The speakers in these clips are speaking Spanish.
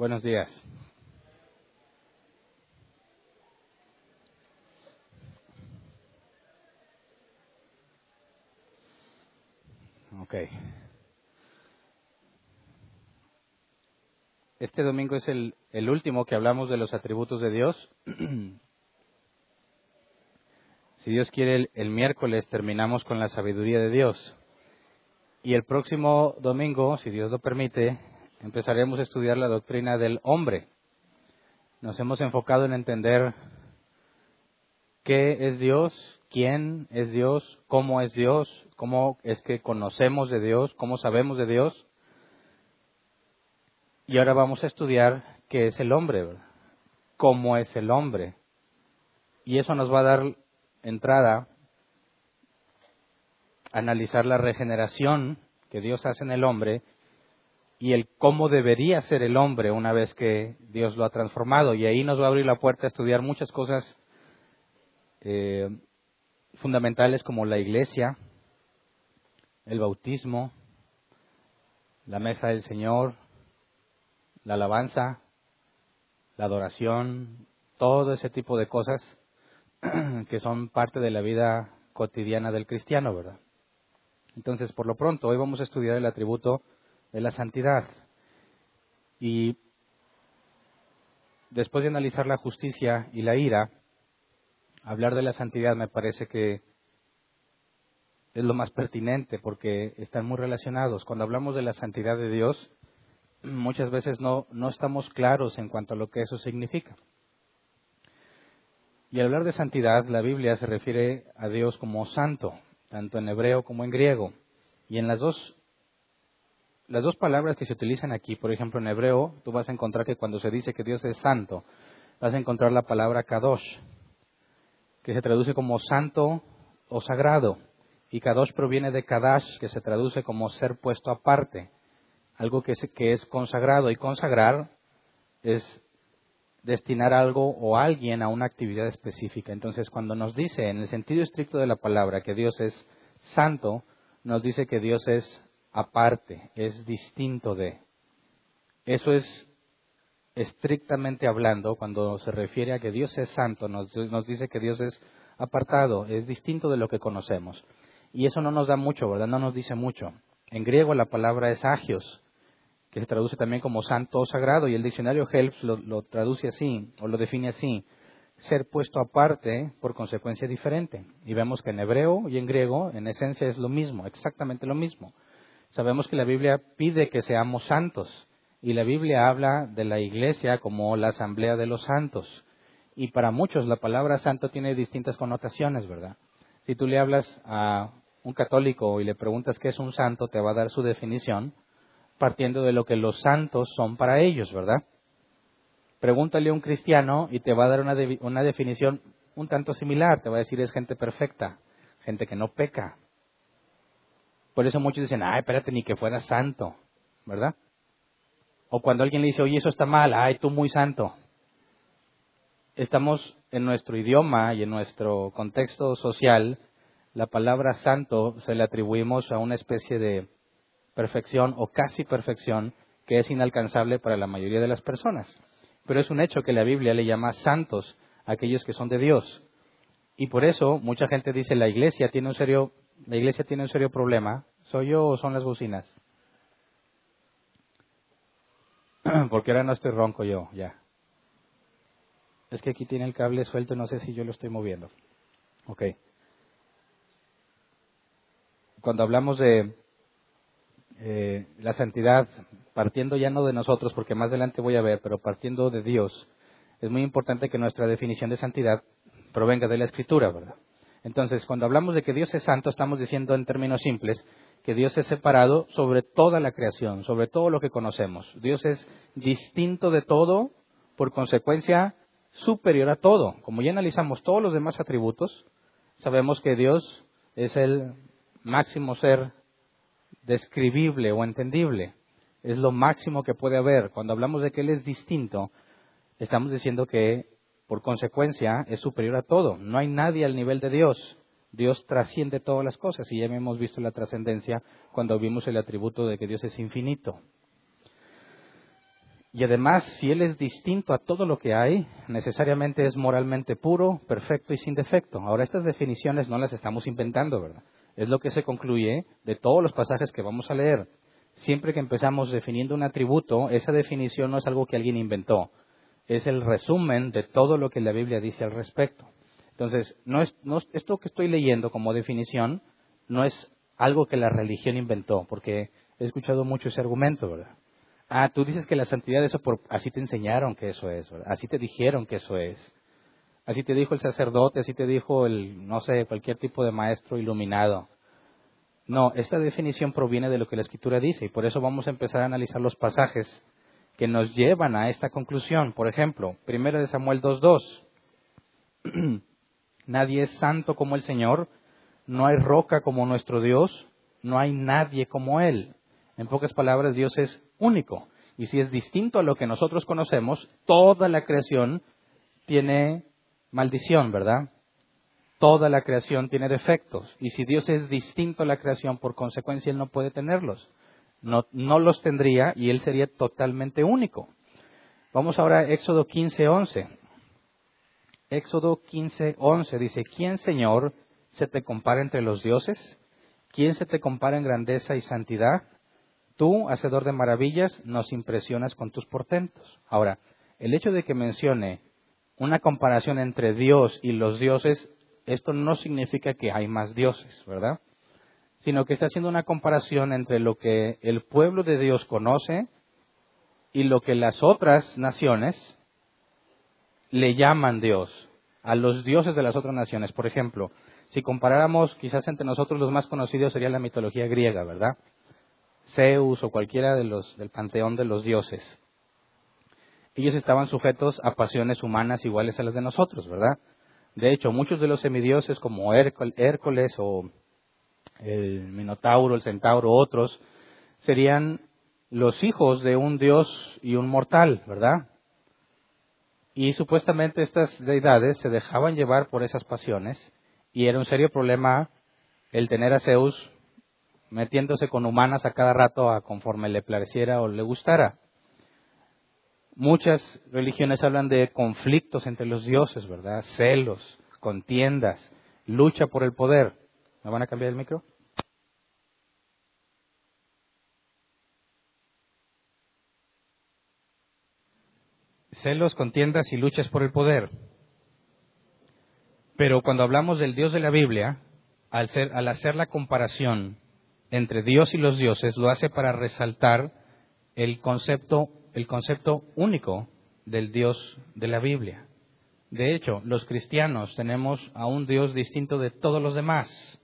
Buenos días. Ok. Este domingo es el, el último que hablamos de los atributos de Dios. si Dios quiere, el, el miércoles terminamos con la sabiduría de Dios. Y el próximo domingo, si Dios lo permite, empezaremos a estudiar la doctrina del hombre. Nos hemos enfocado en entender qué es Dios, quién es Dios, cómo es Dios, cómo es que conocemos de Dios, cómo sabemos de Dios. Y ahora vamos a estudiar qué es el hombre, cómo es el hombre. Y eso nos va a dar entrada a analizar la regeneración que Dios hace en el hombre y el cómo debería ser el hombre una vez que Dios lo ha transformado. Y ahí nos va a abrir la puerta a estudiar muchas cosas eh, fundamentales como la iglesia, el bautismo, la mesa del Señor, la alabanza, la adoración, todo ese tipo de cosas que son parte de la vida cotidiana del cristiano, ¿verdad? Entonces, por lo pronto, hoy vamos a estudiar el atributo de la santidad. Y después de analizar la justicia y la ira, hablar de la santidad me parece que es lo más pertinente porque están muy relacionados. Cuando hablamos de la santidad de Dios, muchas veces no, no estamos claros en cuanto a lo que eso significa. Y al hablar de santidad, la Biblia se refiere a Dios como santo, tanto en hebreo como en griego. Y en las dos las dos palabras que se utilizan aquí, por ejemplo, en hebreo, tú vas a encontrar que cuando se dice que Dios es santo, vas a encontrar la palabra kadosh, que se traduce como santo o sagrado. Y kadosh proviene de kadash, que se traduce como ser puesto aparte, algo que es, que es consagrado. Y consagrar es destinar algo o alguien a una actividad específica. Entonces, cuando nos dice, en el sentido estricto de la palabra, que Dios es santo, nos dice que Dios es aparte, es distinto de. Eso es estrictamente hablando, cuando se refiere a que Dios es santo, nos, dice que Dios es apartado, es distinto de lo que conocemos. Y eso no nos da mucho, ¿verdad? No nos dice mucho. En griego la palabra es agios, que se traduce también como santo o sagrado, y el diccionario Helps lo, lo traduce así, o lo define así, ser puesto aparte por consecuencia diferente. Y vemos que en hebreo y en griego, en esencia, es lo mismo, exactamente lo mismo. Sabemos que la Biblia pide que seamos santos y la Biblia habla de la iglesia como la asamblea de los santos. Y para muchos la palabra santo tiene distintas connotaciones, ¿verdad? Si tú le hablas a un católico y le preguntas qué es un santo, te va a dar su definición partiendo de lo que los santos son para ellos, ¿verdad? Pregúntale a un cristiano y te va a dar una, una definición un tanto similar. Te va a decir es gente perfecta, gente que no peca, por eso muchos dicen, ay, espérate, ni que fuera santo, ¿verdad? O cuando alguien le dice, oye, eso está mal, ay, tú muy santo. Estamos en nuestro idioma y en nuestro contexto social, la palabra santo se le atribuimos a una especie de perfección o casi perfección que es inalcanzable para la mayoría de las personas. Pero es un hecho que la Biblia le llama santos a aquellos que son de Dios. Y por eso mucha gente dice la iglesia tiene un serio la iglesia tiene un serio problema. ¿Soy yo o son las bocinas? Porque ahora no estoy ronco yo, ya. Es que aquí tiene el cable suelto, no sé si yo lo estoy moviendo. Ok. Cuando hablamos de eh, la santidad, partiendo ya no de nosotros, porque más adelante voy a ver, pero partiendo de Dios, es muy importante que nuestra definición de santidad provenga de la Escritura, ¿verdad? Entonces, cuando hablamos de que Dios es santo, estamos diciendo en términos simples que Dios es separado sobre toda la creación, sobre todo lo que conocemos. Dios es distinto de todo, por consecuencia superior a todo. Como ya analizamos todos los demás atributos, sabemos que Dios es el máximo ser describible o entendible. Es lo máximo que puede haber. Cuando hablamos de que Él es distinto, estamos diciendo que por consecuencia, es superior a todo. No hay nadie al nivel de Dios. Dios trasciende todas las cosas y ya hemos visto la trascendencia cuando vimos el atributo de que Dios es infinito. Y además, si Él es distinto a todo lo que hay, necesariamente es moralmente puro, perfecto y sin defecto. Ahora, estas definiciones no las estamos inventando, ¿verdad? Es lo que se concluye de todos los pasajes que vamos a leer. Siempre que empezamos definiendo un atributo, esa definición no es algo que alguien inventó, es el resumen de todo lo que la Biblia dice al respecto. Entonces, no es, esto que estoy leyendo como definición no es algo que la religión inventó, porque he escuchado mucho ese argumento, ¿verdad? Ah, tú dices que la santidad, eso así te enseñaron que eso es. Así te dijeron que eso es. Así te dijo el sacerdote, así te dijo el, no sé, cualquier tipo de maestro iluminado. No, esta definición proviene de lo que la Escritura dice y por eso vamos a empezar a analizar los pasajes que nos llevan a esta conclusión. Por ejemplo, 1 de Samuel 2.2. nadie es santo como el Señor, no hay roca como nuestro Dios, no hay nadie como Él. En pocas palabras, Dios es único. Y si es distinto a lo que nosotros conocemos, toda la creación tiene maldición, ¿verdad? Toda la creación tiene defectos. Y si Dios es distinto a la creación, por consecuencia Él no puede tenerlos. No, los tendría y Él sería totalmente único. Vamos ahora a Éxodo 15:11. Éxodo 15:11 dice, ¿quién, Señor, se te compara entre los dioses? ¿Quién se te compara en grandeza y santidad? Tú, hacedor de maravillas, nos impresionas con tus portentos. Ahora, el hecho de que mencione una comparación entre Dios y los dioses esto no significa que hay más dioses, ¿verdad? Sino que está haciendo una comparación entre lo que el pueblo de Dios conoce y lo que las otras naciones le llaman Dios, a los dioses de las otras naciones. Por ejemplo, si comparáramos, quizás entre nosotros los más conocidos sería la mitología griega, ¿verdad? Zeus o cualquiera de los del panteón de los dioses. Ellos estaban sujetos a pasiones humanas iguales a las de nosotros, ¿verdad? De hecho, muchos de los semidioses como Hércules o el Minotauro, el Centauro, otros, serían los hijos de un dios y un mortal, ¿verdad? Y supuestamente estas deidades se dejaban llevar por esas pasiones y era un serio problema el tener a Zeus metiéndose con humanas a cada rato a conforme le pareciera o le gustara. Muchas religiones hablan de conflictos entre los dioses, ¿verdad? Celos, contiendas, lucha por el poder. ¿Me van a cambiar el micro? Celos, contiendas y luchas por el poder. Pero cuando hablamos del Dios de la Biblia, al, al hacer la comparación entre Dios y los dioses, lo hace para resaltar el concepto el concepto único del Dios de la Biblia. De hecho, los cristianos tenemos a un Dios distinto de todos los demás,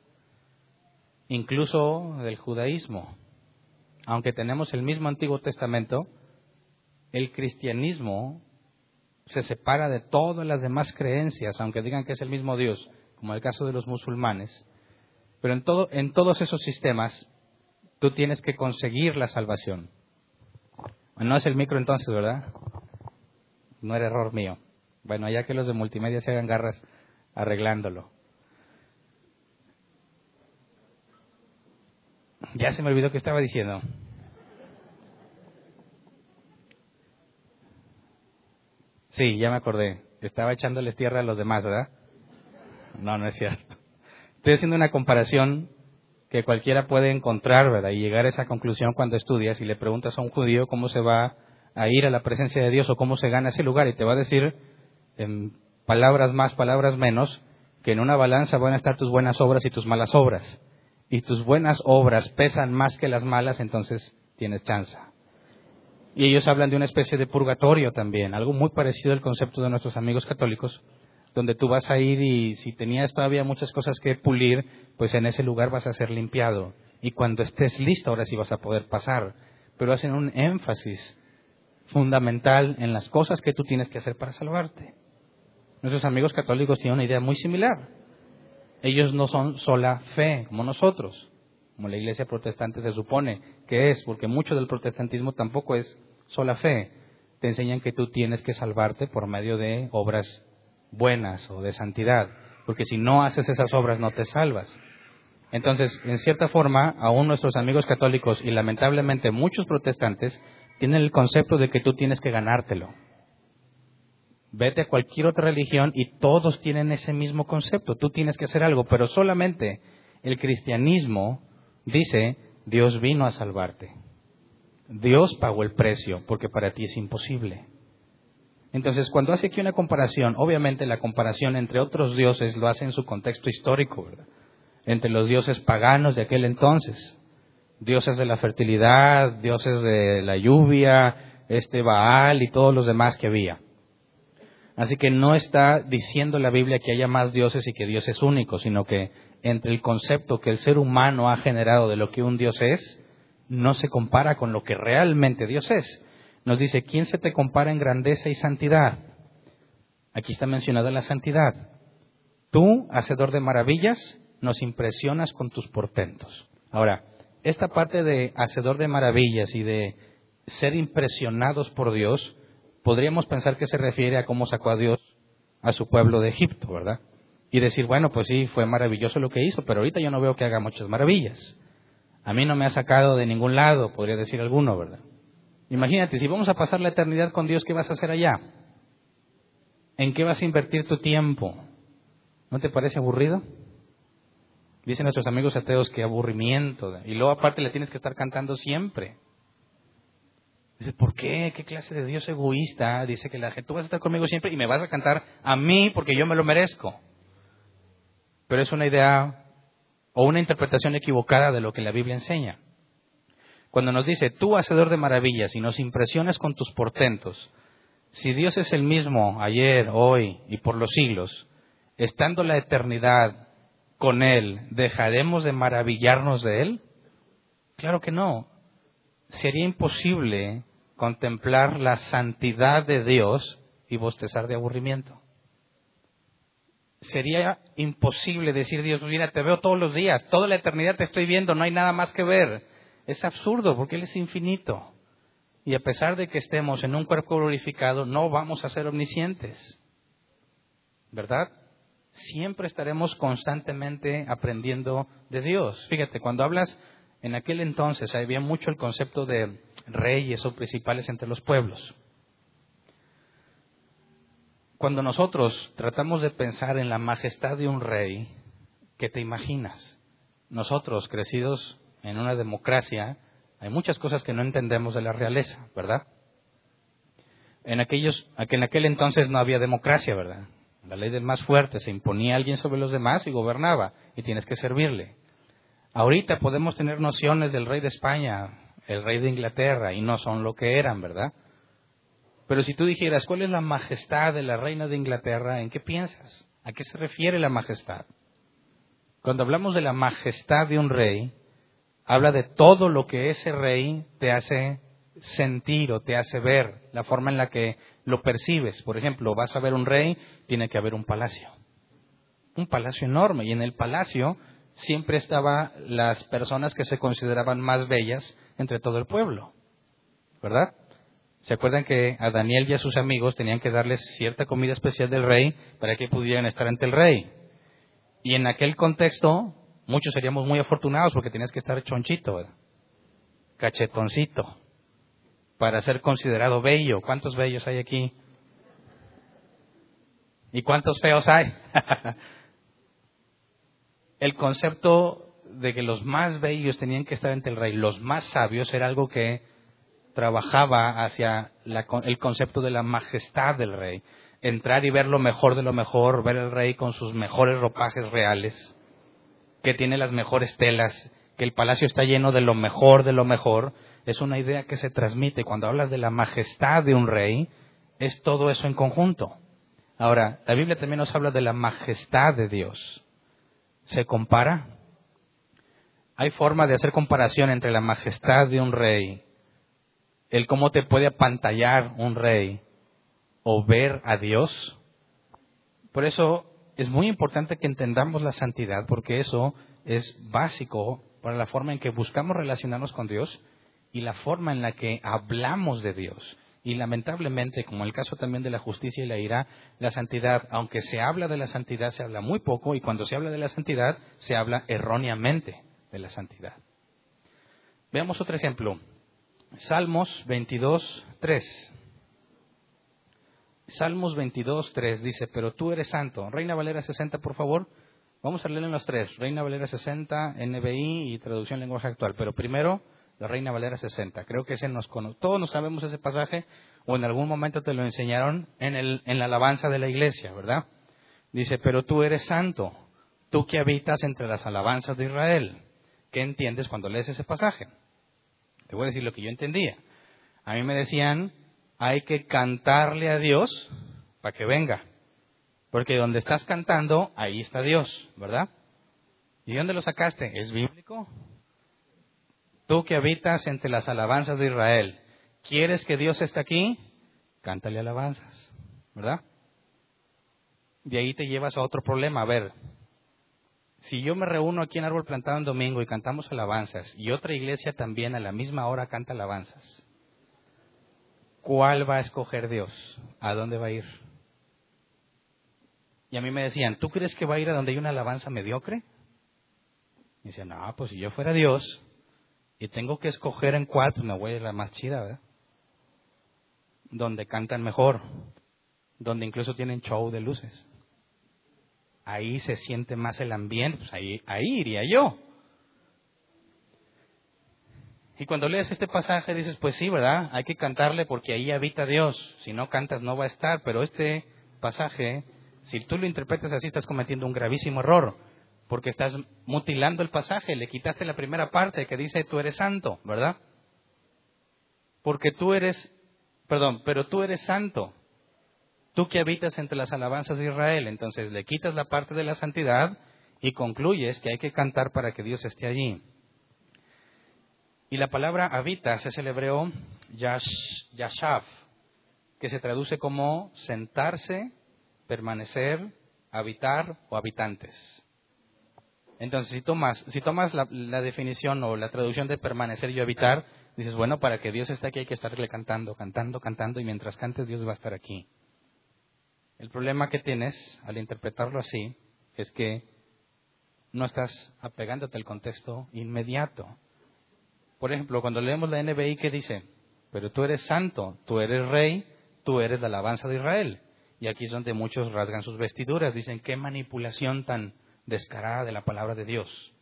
incluso del judaísmo. Aunque tenemos el mismo Antiguo Testamento, el cristianismo se separa de todas las demás creencias, aunque digan que es el mismo Dios, como el caso de los musulmanes. Pero en, todo, en todos esos sistemas, tú tienes que conseguir la salvación. No es el micro entonces, ¿verdad? No era error mío. Bueno, ya que los de multimedia se hagan garras arreglándolo. Ya se me olvidó que estaba diciendo. Sí, ya me acordé. Estaba echándoles tierra a los demás, ¿verdad? No, no es cierto. Estoy haciendo una comparación que cualquiera puede encontrar, ¿verdad? Y llegar a esa conclusión cuando estudias y le preguntas a un judío cómo se va a ir a la presencia de Dios o cómo se gana ese lugar y te va a decir en palabras más, palabras menos, que en una balanza van a estar tus buenas obras y tus malas obras. Y tus buenas obras pesan más que las malas, entonces tienes chance. Y ellos hablan de una especie de purgatorio también, algo muy parecido al concepto de nuestros amigos católicos, donde tú vas a ir y si tenías todavía muchas cosas que pulir, pues en ese lugar vas a ser limpiado. Y cuando estés listo, ahora sí vas a poder pasar. Pero hacen un énfasis fundamental en las cosas que tú tienes que hacer para salvarte. Nuestros amigos católicos tienen una idea muy similar. Ellos no son sola fe, como nosotros, como la iglesia protestante se supone que es, porque mucho del protestantismo tampoco es sola fe. Te enseñan que tú tienes que salvarte por medio de obras buenas o de santidad, porque si no haces esas obras no te salvas. Entonces, en cierta forma, aún nuestros amigos católicos y lamentablemente muchos protestantes tienen el concepto de que tú tienes que ganártelo. Vete a cualquier otra religión y todos tienen ese mismo concepto. Tú tienes que hacer algo, pero solamente el cristianismo dice, Dios vino a salvarte. Dios pagó el precio porque para ti es imposible. Entonces, cuando hace aquí una comparación, obviamente la comparación entre otros dioses lo hace en su contexto histórico, ¿verdad? Entre los dioses paganos de aquel entonces, dioses de la fertilidad, dioses de la lluvia, este Baal y todos los demás que había. Así que no está diciendo la Biblia que haya más dioses y que Dios es único, sino que entre el concepto que el ser humano ha generado de lo que un Dios es, no se compara con lo que realmente Dios es. Nos dice, ¿quién se te compara en grandeza y santidad? Aquí está mencionada la santidad. Tú, hacedor de maravillas, nos impresionas con tus portentos. Ahora, esta parte de hacedor de maravillas y de ser impresionados por Dios, podríamos pensar que se refiere a cómo sacó a Dios a su pueblo de Egipto, ¿verdad? Y decir, bueno, pues sí, fue maravilloso lo que hizo, pero ahorita yo no veo que haga muchas maravillas. A mí no me ha sacado de ningún lado, podría decir alguno, ¿verdad? Imagínate, si vamos a pasar la eternidad con Dios, ¿qué vas a hacer allá? ¿En qué vas a invertir tu tiempo? ¿No te parece aburrido? Dicen nuestros amigos ateos que aburrimiento. Y luego aparte le tienes que estar cantando siempre. Dices, ¿por qué? ¿Qué clase de Dios egoísta? Dice que la gente, tú vas a estar conmigo siempre y me vas a cantar a mí porque yo me lo merezco. Pero es una idea o una interpretación equivocada de lo que la Biblia enseña. Cuando nos dice, tú hacedor de maravillas y nos impresionas con tus portentos, si Dios es el mismo ayer, hoy y por los siglos, estando la eternidad con Él, ¿dejaremos de maravillarnos de Él? Claro que no. Sería imposible contemplar la santidad de Dios y bostezar de aburrimiento sería imposible decir, Dios, mira, te veo todos los días, toda la eternidad te estoy viendo, no hay nada más que ver. Es absurdo porque Él es infinito. Y a pesar de que estemos en un cuerpo glorificado, no vamos a ser omniscientes. ¿Verdad? Siempre estaremos constantemente aprendiendo de Dios. Fíjate, cuando hablas en aquel entonces había mucho el concepto de reyes o principales entre los pueblos. Cuando nosotros tratamos de pensar en la majestad de un rey, ¿qué te imaginas? Nosotros, crecidos en una democracia, hay muchas cosas que no entendemos de la realeza, ¿verdad? En, aquellos, en aquel entonces no había democracia, ¿verdad? La ley del más fuerte, se imponía alguien sobre los demás y gobernaba, y tienes que servirle. Ahorita podemos tener nociones del rey de España, el rey de Inglaterra, y no son lo que eran, ¿verdad? Pero si tú dijeras, ¿cuál es la majestad de la reina de Inglaterra? ¿En qué piensas? ¿A qué se refiere la majestad? Cuando hablamos de la majestad de un rey, habla de todo lo que ese rey te hace sentir o te hace ver, la forma en la que lo percibes. Por ejemplo, vas a ver un rey, tiene que haber un palacio. Un palacio enorme. Y en el palacio siempre estaban las personas que se consideraban más bellas entre todo el pueblo. ¿Verdad? ¿Se acuerdan que a Daniel y a sus amigos tenían que darles cierta comida especial del rey para que pudieran estar ante el rey? Y en aquel contexto, muchos seríamos muy afortunados porque tenías que estar chonchito, cachetoncito, para ser considerado bello. ¿Cuántos bellos hay aquí? ¿Y cuántos feos hay? el concepto de que los más bellos tenían que estar ante el rey, los más sabios, era algo que trabajaba hacia el concepto de la majestad del rey. Entrar y ver lo mejor de lo mejor, ver al rey con sus mejores ropajes reales, que tiene las mejores telas, que el palacio está lleno de lo mejor de lo mejor, es una idea que se transmite. Cuando hablas de la majestad de un rey, es todo eso en conjunto. Ahora, la Biblia también nos habla de la majestad de Dios. ¿Se compara? Hay forma de hacer comparación entre la majestad de un rey el cómo te puede apantallar un rey o ver a Dios. Por eso es muy importante que entendamos la santidad, porque eso es básico para la forma en que buscamos relacionarnos con Dios y la forma en la que hablamos de Dios. Y lamentablemente, como el caso también de la justicia y la ira, la santidad, aunque se habla de la santidad, se habla muy poco, y cuando se habla de la santidad, se habla erróneamente de la santidad. Veamos otro ejemplo Salmos 22, 3. Salmos 22, 3 dice, pero tú eres santo. Reina Valera 60, por favor. Vamos a leer en los tres. Reina Valera 60, NBI y traducción lenguaje actual. Pero primero, la Reina Valera 60. Creo que ese nos. Todos nos sabemos ese pasaje o en algún momento te lo enseñaron en, el, en la alabanza de la iglesia, ¿verdad? Dice, pero tú eres santo, tú que habitas entre las alabanzas de Israel. ¿Qué entiendes cuando lees ese pasaje? Te voy a decir lo que yo entendía. A mí me decían, hay que cantarle a Dios para que venga. Porque donde estás cantando, ahí está Dios, ¿verdad? ¿Y dónde lo sacaste? ¿Es bíblico? Tú que habitas entre las alabanzas de Israel, ¿quieres que Dios esté aquí? Cántale alabanzas, ¿verdad? De ahí te llevas a otro problema. A ver, si yo me reúno aquí en Árbol Plantado en domingo y cantamos alabanzas y otra iglesia también a la misma hora canta alabanzas, ¿cuál va a escoger Dios? ¿A dónde va a ir? Y a mí me decían, ¿tú crees que va a ir a donde hay una alabanza mediocre? Y decían, no, pues si yo fuera Dios y tengo que escoger en cuál, pues me voy a ir a la más chida, ¿verdad? Donde cantan mejor, donde incluso tienen show de luces. Ahí se siente más el ambiente, pues ahí, ahí iría yo. Y cuando lees este pasaje dices, pues sí, ¿verdad? Hay que cantarle porque ahí habita Dios. Si no cantas no va a estar, pero este pasaje si tú lo interpretas así, estás cometiendo un gravísimo error, porque estás mutilando el pasaje, le quitaste la primera parte que dice tú eres santo, ¿verdad? Porque tú eres, perdón, pero tú eres santo, tú que habitas entre las alabanzas de Israel, entonces le quitas la parte de la santidad y concluyes que hay que cantar para que Dios esté allí. Y la palabra habitas es el hebreo yashav, que se traduce como sentarse, permanecer, habitar o habitantes. Entonces, si tomas, si tomas la, definición o la traducción de permanecer y habitar, dices, bueno, para que Dios esté aquí hay que estarle cantando, cantando, cantando, y mientras cantes Dios va a estar aquí. El problema que tienes al interpretarlo así es que no estás apegándote al contexto inmediato. Por ejemplo, cuando leemos la NBI, ¿qué dice? Pero tú eres santo, tú eres rey, tú eres la alabanza de Israel. Y aquí es donde muchos rasgan sus vestiduras. Dicen, qué manipulación tan descarada de la palabra de Dios.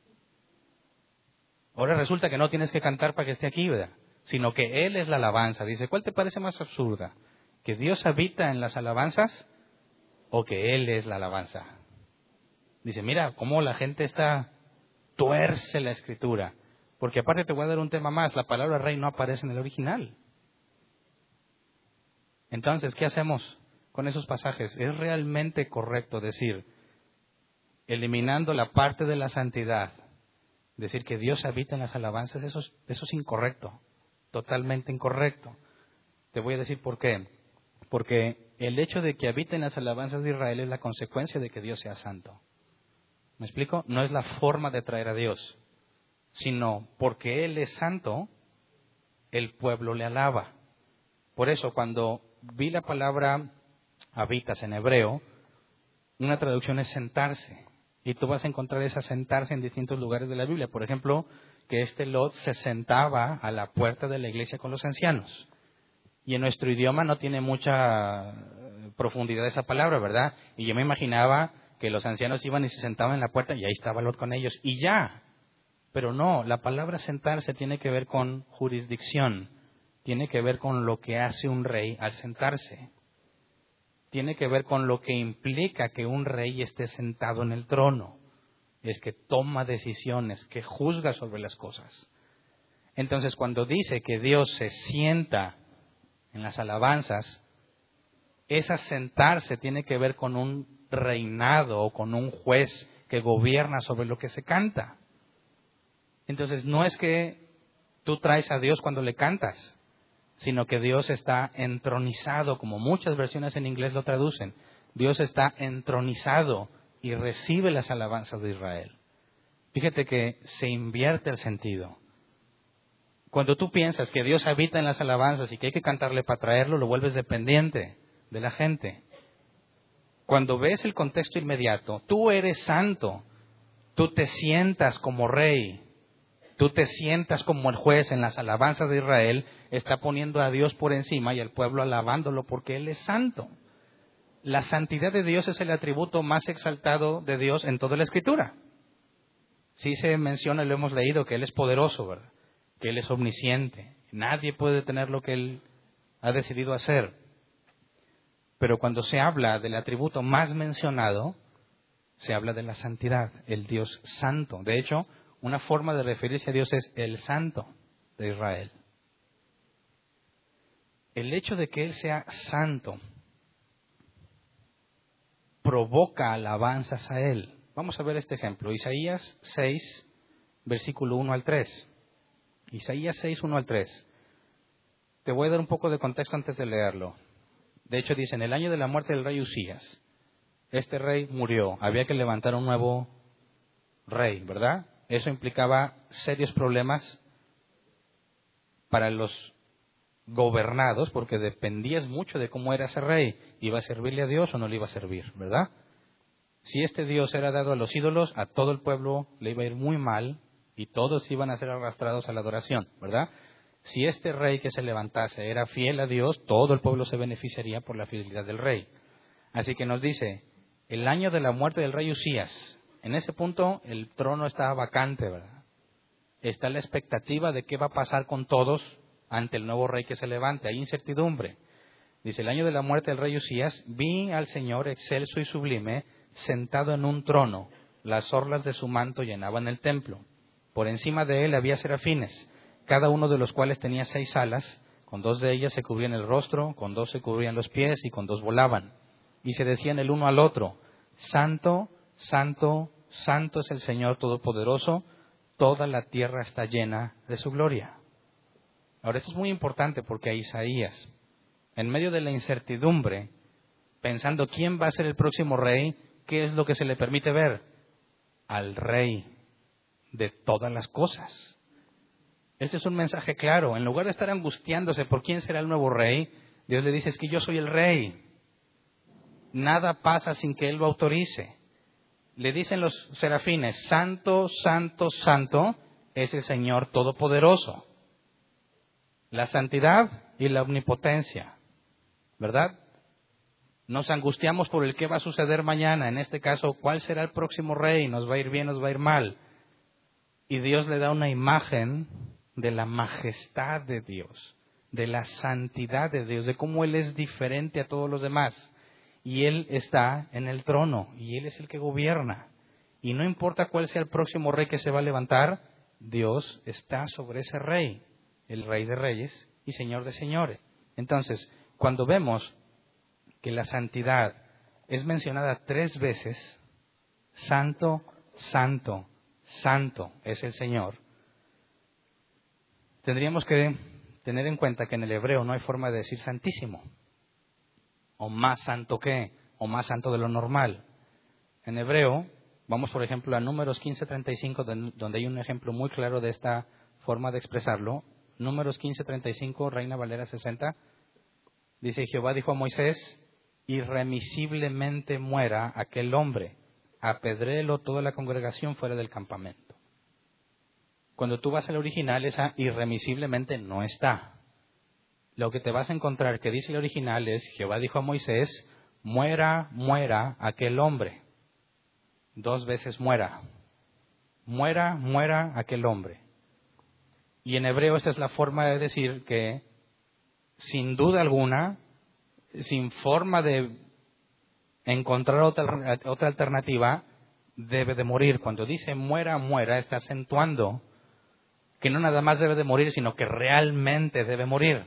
Ahora resulta que no tienes que cantar para que esté aquí, ¿verdad? Sino que Él es la alabanza. Dice, ¿cuál te parece más absurda? ¿Que Dios habita en las alabanzas o que Él es la alabanza? Dice, mira, cómo la gente está, tuerce la escritura. Porque aparte te voy a dar un tema más, la palabra rey no aparece en el original. Entonces, ¿qué hacemos? con esos pasajes. ¿Es realmente correcto decir, eliminando la parte de la santidad, decir que Dios habita en las alabanzas? Eso es, incorrecto, totalmente incorrecto. Te voy a decir por qué. Porque el hecho de que habite en las alabanzas de Israel es la consecuencia de que Dios sea santo. ¿Me explico? No es la forma de traer a Dios, sino porque Él es santo, el pueblo le alaba. Por eso cuando vi la palabra habitas en hebreo, una traducción es sentarse. Y tú vas a encontrar esa sentarse en distintos lugares de la Biblia. Por ejemplo, que este Lot se sentaba a la puerta de la iglesia con los ancianos. Y en nuestro idioma no tiene mucha eh, profundidad esa palabra, ¿verdad? Y yo me imaginaba que los ancianos iban y se sentaban en la puerta y ahí estaba Lot con ellos. Y ya. Pero no, la palabra sentarse tiene que ver con jurisdicción. Tiene que ver con lo que hace un rey al sentarse tiene que ver con lo que implica que un rey esté sentado en el trono. Es que toma decisiones, que juzga sobre las cosas. Entonces, cuando dice que Dios se sienta en las alabanzas, esa sentarse tiene que ver con un reinado o con un juez que gobierna sobre lo que se canta. Entonces, no es que tú traes a Dios cuando le cantas, sino que Dios está entronizado, como muchas versiones en inglés lo traducen. Dios está entronizado y recibe las alabanzas de Israel. Fíjate que se invierte el sentido. Cuando tú piensas que Dios habita en las alabanzas y que hay que cantarle para traerlo, lo vuelves dependiente de la gente. Cuando ves el contexto inmediato, tú eres santo, tú te sientas como rey, tú te sientas como el juez en las alabanzas de Israel, está poniendo a Dios por encima y al pueblo alabándolo porque Él es santo. La santidad de Dios es el atributo más exaltado de Dios en toda la Escritura. Sí se menciona, lo hemos leído, que Él es poderoso, ¿verdad? Que Él es omnisciente. Nadie puede tener lo que Él ha decidido hacer. Pero cuando se habla del atributo más mencionado, se habla de la santidad, el Dios santo. De hecho, una forma de referirse a Dios es el santo de Israel. El hecho de que Él sea santo provoca alabanzas a Él. Vamos a ver este ejemplo. Isaías 6, versículo 1 al 3. Isaías 6, 1 al 3. Te voy a dar un poco de contexto antes de leerlo. De hecho, dice, en el año de la muerte del rey Usías, este rey murió, había que levantar un nuevo rey, ¿verdad? Eso implicaba serios problemas para los gobernados, porque dependías mucho de cómo era ese rey. ¿Iba a servirle a Dios o no le iba a servir, verdad? Si este Dios era dado a los ídolos, a todo el pueblo le iba a ir muy mal y todos iban a ser arrastrados a la adoración, ¿verdad? Si este rey que se levantase era fiel a Dios, todo el pueblo se beneficiaría por la fidelidad del rey. Así que nos dice, el año de la muerte del rey Usías. En ese punto el trono está vacante, ¿verdad? Está la expectativa de qué va a pasar con todos ante el nuevo rey que se levante. Hay incertidumbre. Dice, el año de la muerte del rey Usías, vi al Señor excelso y sublime, sentado en un trono. Las orlas de su manto llenaban el templo. Por encima de él había serafines, cada uno de los cuales tenía seis alas. Con dos de ellas se cubrían el rostro, con dos se cubrían los pies y con dos volaban y se decían el uno al otro, Santo, Santo, Santo es el Señor Todopoderoso, toda la tierra está llena de su gloria. Ahora, esto es muy importante porque a Isaías, en medio de la incertidumbre, pensando quién va a ser el próximo rey, ¿qué es lo que se le permite ver? Al rey de todas las cosas. Este es un mensaje claro. En lugar de estar angustiándose por quién será el nuevo rey, Dios le dice, es que yo soy el rey nada pasa sin que Él lo autorice. Le dicen los serafines, Santo, Santo, Santo es el Señor Todopoderoso. La santidad y la omnipotencia, ¿verdad? Nos angustiamos por el qué va a suceder mañana, en este caso, cuál será el próximo rey, nos va a ir bien, nos va a ir mal. Y Dios le da una imagen de la majestad de Dios, de la santidad de Dios, de cómo Él es diferente a todos los demás y Él está en el trono y Él es el que gobierna. Y no importa cuál sea el próximo rey que se va a levantar, Dios está sobre ese rey, el rey de reyes y señor de señores. Entonces, cuando vemos que la santidad es mencionada tres veces, santo, santo, santo es el Señor, tendríamos que tener en cuenta que en el hebreo no hay forma de decir santísimo o más santo que, o más santo de lo normal. En hebreo, vamos por ejemplo a Números 15:35, donde hay un ejemplo muy claro de esta forma de expresarlo. Números 15:35, Reina Valera 60, dice Jehová dijo a Moisés, irremisiblemente muera aquel hombre, apedrélo toda la congregación fuera del campamento. Cuando tú vas al original, esa irremisiblemente no está lo que te vas a encontrar que dice el original es, Jehová dijo a Moisés, muera, muera aquel hombre. Dos veces muera. Muera, muera aquel hombre. Y en hebreo esta es la forma de decir que, sin duda alguna, sin forma de encontrar otra, otra alternativa, debe de morir. Cuando dice muera, muera, está acentuando que no nada más debe de morir, sino que realmente debe morir.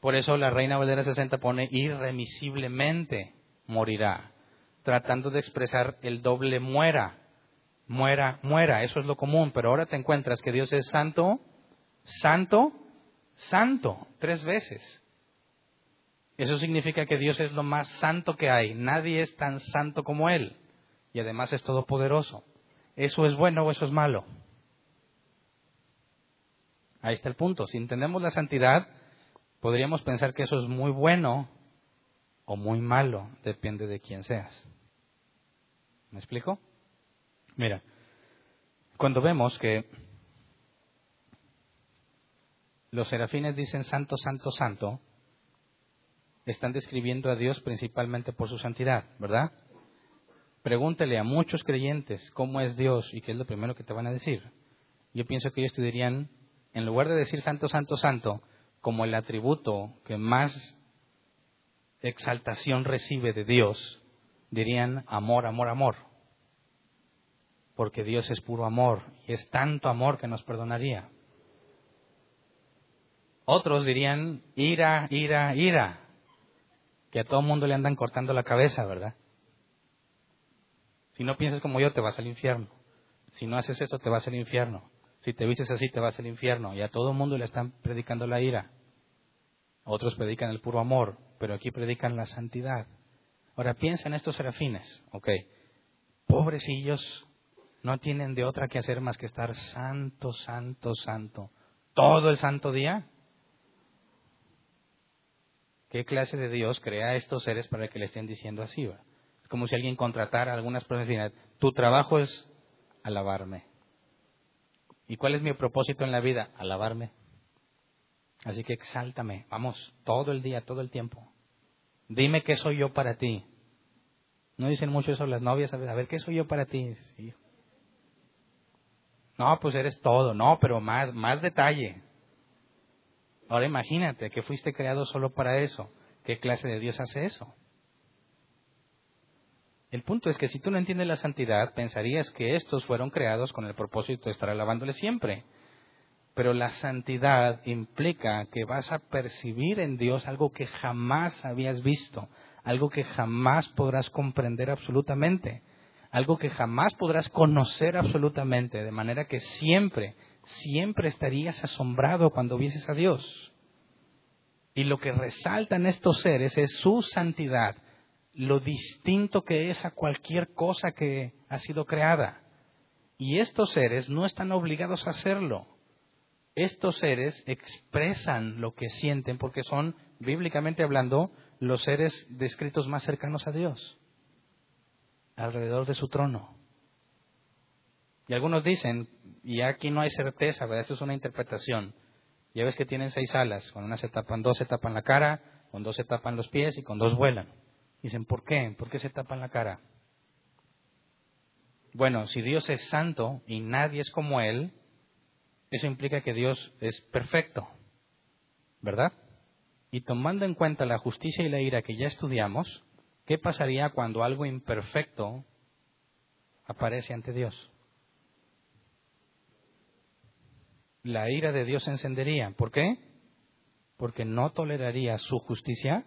Por eso la Reina Valera 60 pone irremisiblemente morirá, tratando de expresar el doble muera, muera, muera. Eso es lo común, pero ahora te encuentras que Dios es santo, santo, santo, tres veces. Eso significa que Dios es lo más santo que hay. Nadie es tan santo como Él. Y además es todopoderoso. ¿Eso es bueno o eso es malo? Ahí está el punto. Si entendemos la santidad, podríamos pensar que eso es muy bueno o muy malo, depende de quién seas. ¿Me explico? Mira, cuando vemos que los serafines dicen santo, santo, santo, están describiendo a Dios principalmente por su santidad, ¿verdad? Pregúntele a muchos creyentes cómo es Dios y qué es lo primero que te van a decir. Yo pienso que ellos te dirían, en lugar de decir santo, santo, santo, como el atributo que más exaltación recibe de Dios, dirían amor, amor, amor. Porque Dios es puro amor y es tanto amor que nos perdonaría. Otros dirían ira, ira, ira, que a todo mundo le andan cortando la cabeza, ¿verdad? Si no piensas como yo, te vas al infierno. Si no haces eso, te vas al infierno. Si te vistes así, te vas al infierno. Y a todo mundo le están predicando la ira. Otros predican el puro amor, pero aquí predican la santidad. Ahora piensa en estos serafines, ok. Pobrecillos no tienen de otra que hacer más que estar santo, santo, santo. Todo el santo día. ¿Qué clase de Dios crea a estos seres para que le estén diciendo así? Es como si alguien contratara a algunas profesiones. Tu trabajo es alabarme. ¿Y cuál es mi propósito en la vida? Alabarme. Así que exáltame. Vamos, todo el día, todo el tiempo. Dime qué soy yo para ti. No dicen mucho eso las novias, a ver ¿qué soy yo para ti? No, pues eres todo, no, pero más, más detalle. Ahora imagínate que fuiste creado solo para eso. ¿Qué clase de Dios hace eso? El punto es que si tú no entiendes la santidad, pensarías que estos fueron creados con el propósito de estar alabándole siempre. Pero la santidad implica que vas a percibir en Dios algo que jamás habías visto, algo que jamás podrás comprender absolutamente, algo que jamás podrás conocer absolutamente, de manera que siempre siempre estarías asombrado cuando vieses a Dios. Y lo que resaltan estos seres es su santidad, lo distinto que es a cualquier cosa que ha sido creada. Y estos seres no están obligados a hacerlo. Estos seres expresan lo que sienten porque son, bíblicamente hablando, los seres descritos más cercanos a Dios, alrededor de su trono. Y algunos dicen, y aquí no hay certeza, ¿verdad? Esto es una interpretación. Ya ves que tienen seis alas, con una se tapan, dos se tapan la cara, con dos se tapan los pies y con dos vuelan. Dicen, ¿por qué? ¿Por qué se tapan la cara? Bueno, si Dios es santo y nadie es como Él, eso implica que Dios es perfecto, ¿verdad? Y tomando en cuenta la justicia y la ira que ya estudiamos, ¿qué pasaría cuando algo imperfecto aparece ante Dios? La ira de Dios se encendería. ¿Por qué? Porque no toleraría su justicia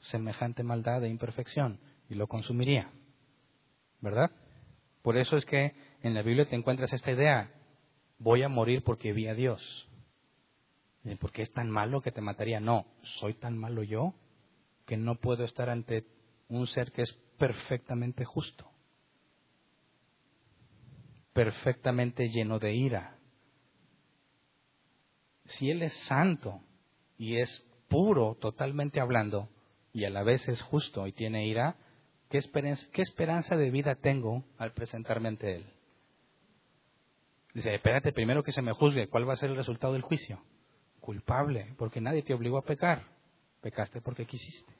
semejante maldad e imperfección y lo consumiría. ¿Verdad? Por eso es que en la Biblia te encuentras esta idea, voy a morir porque vi a Dios. ¿Por qué es tan malo que te mataría? No, soy tan malo yo que no puedo estar ante un ser que es perfectamente justo, perfectamente lleno de ira, si Él es santo y es puro totalmente hablando, y a la vez es justo y tiene ira, ¿qué esperanza, de vida tengo al presentarme ante Él? Dice, espérate primero que se me juzgue, ¿cuál va a ser el resultado del juicio? Culpable, porque nadie te obligó a pecar, pecaste porque quisiste.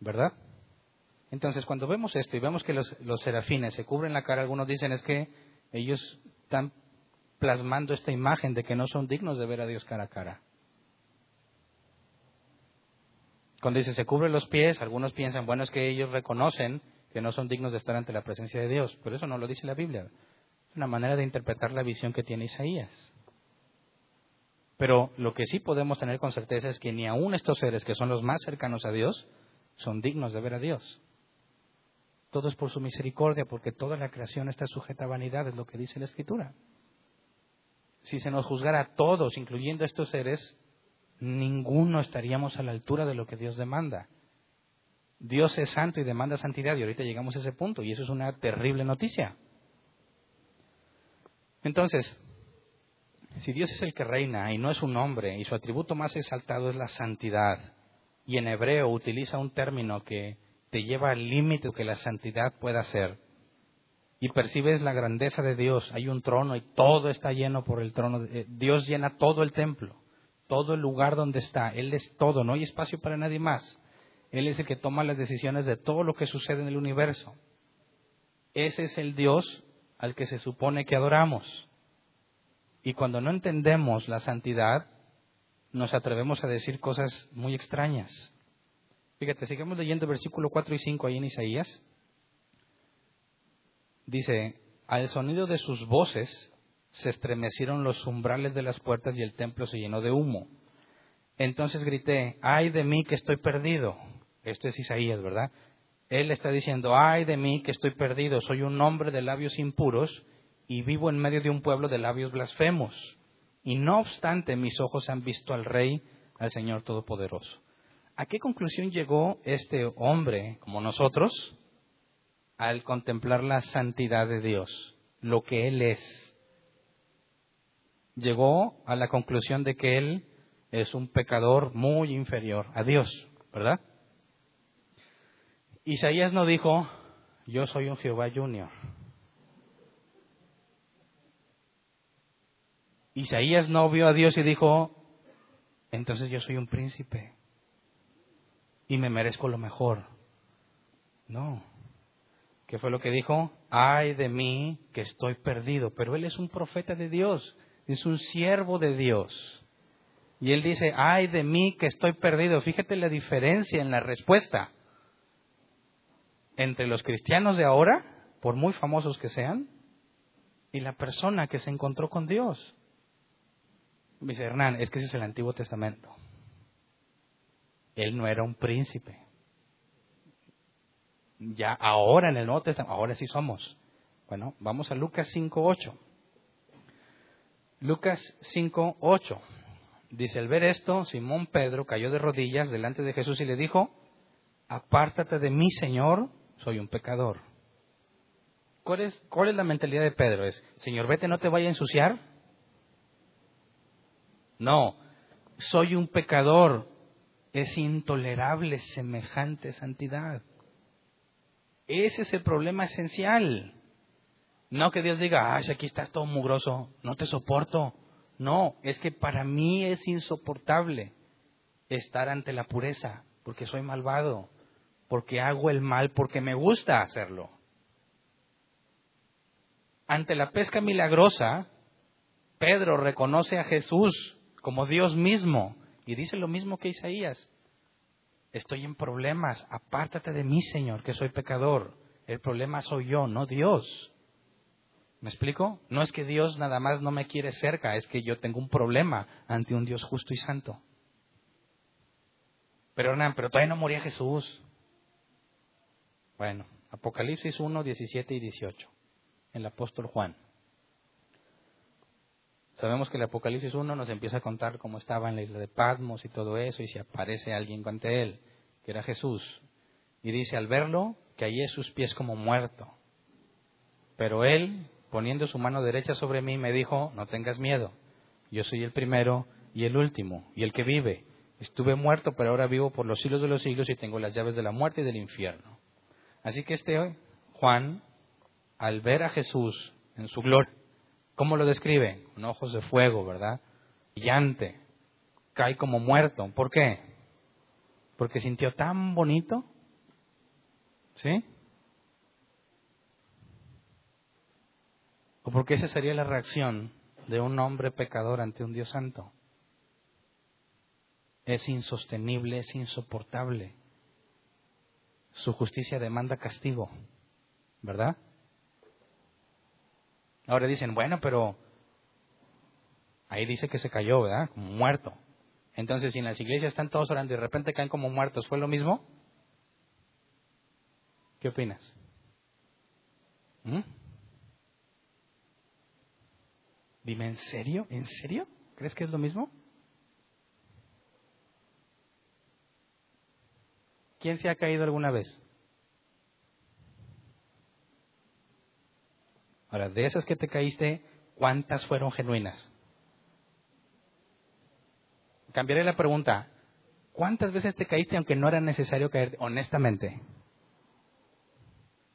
¿Verdad? Entonces, cuando vemos esto y vemos que los, los serafines se cubren la cara, algunos dicen es que ellos están plasmando esta imagen de que no son dignos de ver a Dios cara a cara. Cuando dice se cubre los pies, algunos piensan, bueno, es que ellos reconocen que no son dignos de estar ante la presencia de Dios, pero eso no lo dice la Biblia. Es una manera de interpretar la visión que tiene Isaías. Pero lo que sí podemos tener con certeza es que ni aun estos seres que son los más cercanos a Dios son dignos de ver a Dios. Todo es por su misericordia, porque toda la creación está sujeta a vanidad, es lo que dice la Escritura si se nos juzgara a todos, incluyendo estos seres, ninguno estaríamos a la altura de lo que Dios demanda. Dios es santo y demanda santidad y ahorita llegamos a ese punto y eso es una terrible noticia. Entonces, si Dios es el que reina y no es un hombre y su atributo más exaltado es la santidad y en hebreo utiliza un término que te lleva al límite que la santidad pueda ser, y percibes la grandeza de Dios. Hay un trono y todo está lleno por el trono. Dios llena todo el templo. todo el lugar donde está. Él es todo, no hay espacio para nadie más. Él es el que toma las decisiones de todo lo que sucede en el universo. Ese es el Dios al que se supone que adoramos. Y cuando no entendemos la santidad, nos atrevemos a decir cosas muy extrañas. Fíjate, sigamos leyendo versículo 4 y 5 ahí en Isaías. Dice, al sonido de sus voces se estremecieron los umbrales de las puertas y el templo se llenó de humo. Entonces grité, ay de mí que estoy perdido. Esto es Isaías, ¿verdad? Él está diciendo, ay de mí que estoy perdido, soy un hombre de labios impuros y vivo en medio de un pueblo de labios blasfemos. Y no obstante mis ojos han visto al Rey, al Señor Todopoderoso. ¿A qué conclusión llegó este hombre, como nosotros, al contemplar la santidad de Dios, lo que Él es? Llegó a la conclusión de que Él es un pecador muy inferior a Dios, ¿verdad? Isaías no dijo, yo soy un Jehová Junior. Isaías no vio a Dios y dijo, entonces yo soy un príncipe y me merezco lo mejor. No. ¿Qué fue lo que dijo? Ay de mí que estoy perdido. Pero él es un profeta de Dios, es un siervo de Dios. Y él dice, ay de mí que estoy perdido. Fíjate la diferencia en la respuesta entre los cristianos de ahora, por muy famosos que sean, y la persona que se encontró con Dios. Dice Hernán, es que ese es el Antiguo Testamento. Él no era un príncipe. Ya ahora en el Nuevo Testamento, ahora sí somos. Bueno, vamos a Lucas 5.8. Lucas 5.8. Dice, al ver esto, Simón Pedro cayó de rodillas delante de Jesús y le dijo, apártate de mí, Señor, soy un pecador. ¿Cuál es, ¿Cuál es la mentalidad de Pedro? Es, Señor, vete, no te vaya a ensuciar. No, soy un pecador. Es intolerable semejante santidad. Ese es el problema esencial. No que Dios diga, ay, aquí estás todo mugroso, no te soporto. No, es que para mí es insoportable estar ante la pureza, porque soy malvado, porque hago el mal, porque me gusta hacerlo. Ante la pesca milagrosa, Pedro reconoce a Jesús como Dios mismo y dice lo mismo que Isaías. Estoy en problemas, apártate de mí, Señor, que soy pecador. El problema soy yo, no Dios. ¿Me explico? No es que Dios nada más no me quiere cerca, es que yo tengo un problema ante un Dios justo y santo. Pero Hernán, pero todavía no moría Jesús. Bueno, Apocalipsis 1, 17 y 18, el apóstol Juan. Sabemos que el Apocalipsis 1 nos empieza a contar cómo estaba en la isla de Patmos y todo eso, y si aparece alguien ante él, que era Jesús. Y dice, al verlo, que hallé sus pies como muerto. Pero él, poniendo su mano derecha sobre mí, me dijo, no tengas miedo, yo soy el primero y el último, y el que vive. Estuve muerto, pero ahora vivo por los siglos de los siglos y tengo las llaves de la muerte y del infierno. Así que este Juan, al ver a Jesús en su gloria, ¿cómo lo describe? Con ojos de fuego, ¿verdad? Brillante, cae como muerto. ¿Por qué? Porque sintió tan bonito, ¿sí? ¿O porque esa sería la reacción de un hombre pecador ante un Dios santo? Es insostenible, es insoportable su justicia demanda castigo, ¿verdad? Ahora dicen, bueno, pero ahí dice que se cayó, ¿verdad? Como muerto. Entonces, si en las iglesias están todos orando y de repente caen como muertos, ¿fue lo mismo? ¿Qué opinas? ¿Mm? Dime, ¿en serio? ¿En serio? ¿Crees que es lo mismo? ¿Quién se ha caído alguna vez? Ahora, de esas que te caíste, ¿cuántas fueron genuinas? Cambiaré la pregunta. ¿Cuántas veces te caíste aunque no era necesario caer honestamente?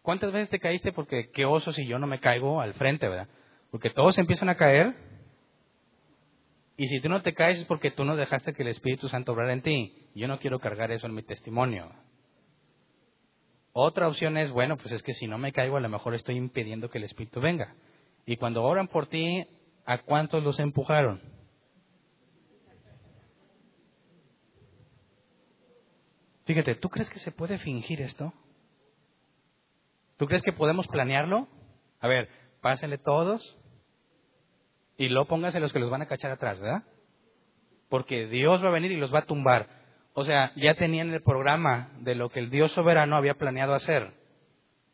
¿Cuántas veces te caíste porque qué oso si yo no me caigo al frente, verdad? Porque todos empiezan a caer Y si tú no te caes es porque tú no dejaste que el Espíritu Santo obrara en ti. Yo no quiero cargar eso en mi testimonio. Otra opción es, bueno, pues es que si no me caigo, a lo mejor estoy impidiendo que el Espíritu venga. Y cuando oran por ti, ¿a cuántos los empujaron? Fíjate, ¿tú crees que se puede fingir esto? ¿Tú crees que podemos planearlo? A ver, pásenle todos y luego pónganse los que los van a cachar atrás, ¿verdad? Porque Dios va a venir y los va a tumbar. O sea, ya tenían el programa de lo que el Dios soberano había planeado hacer.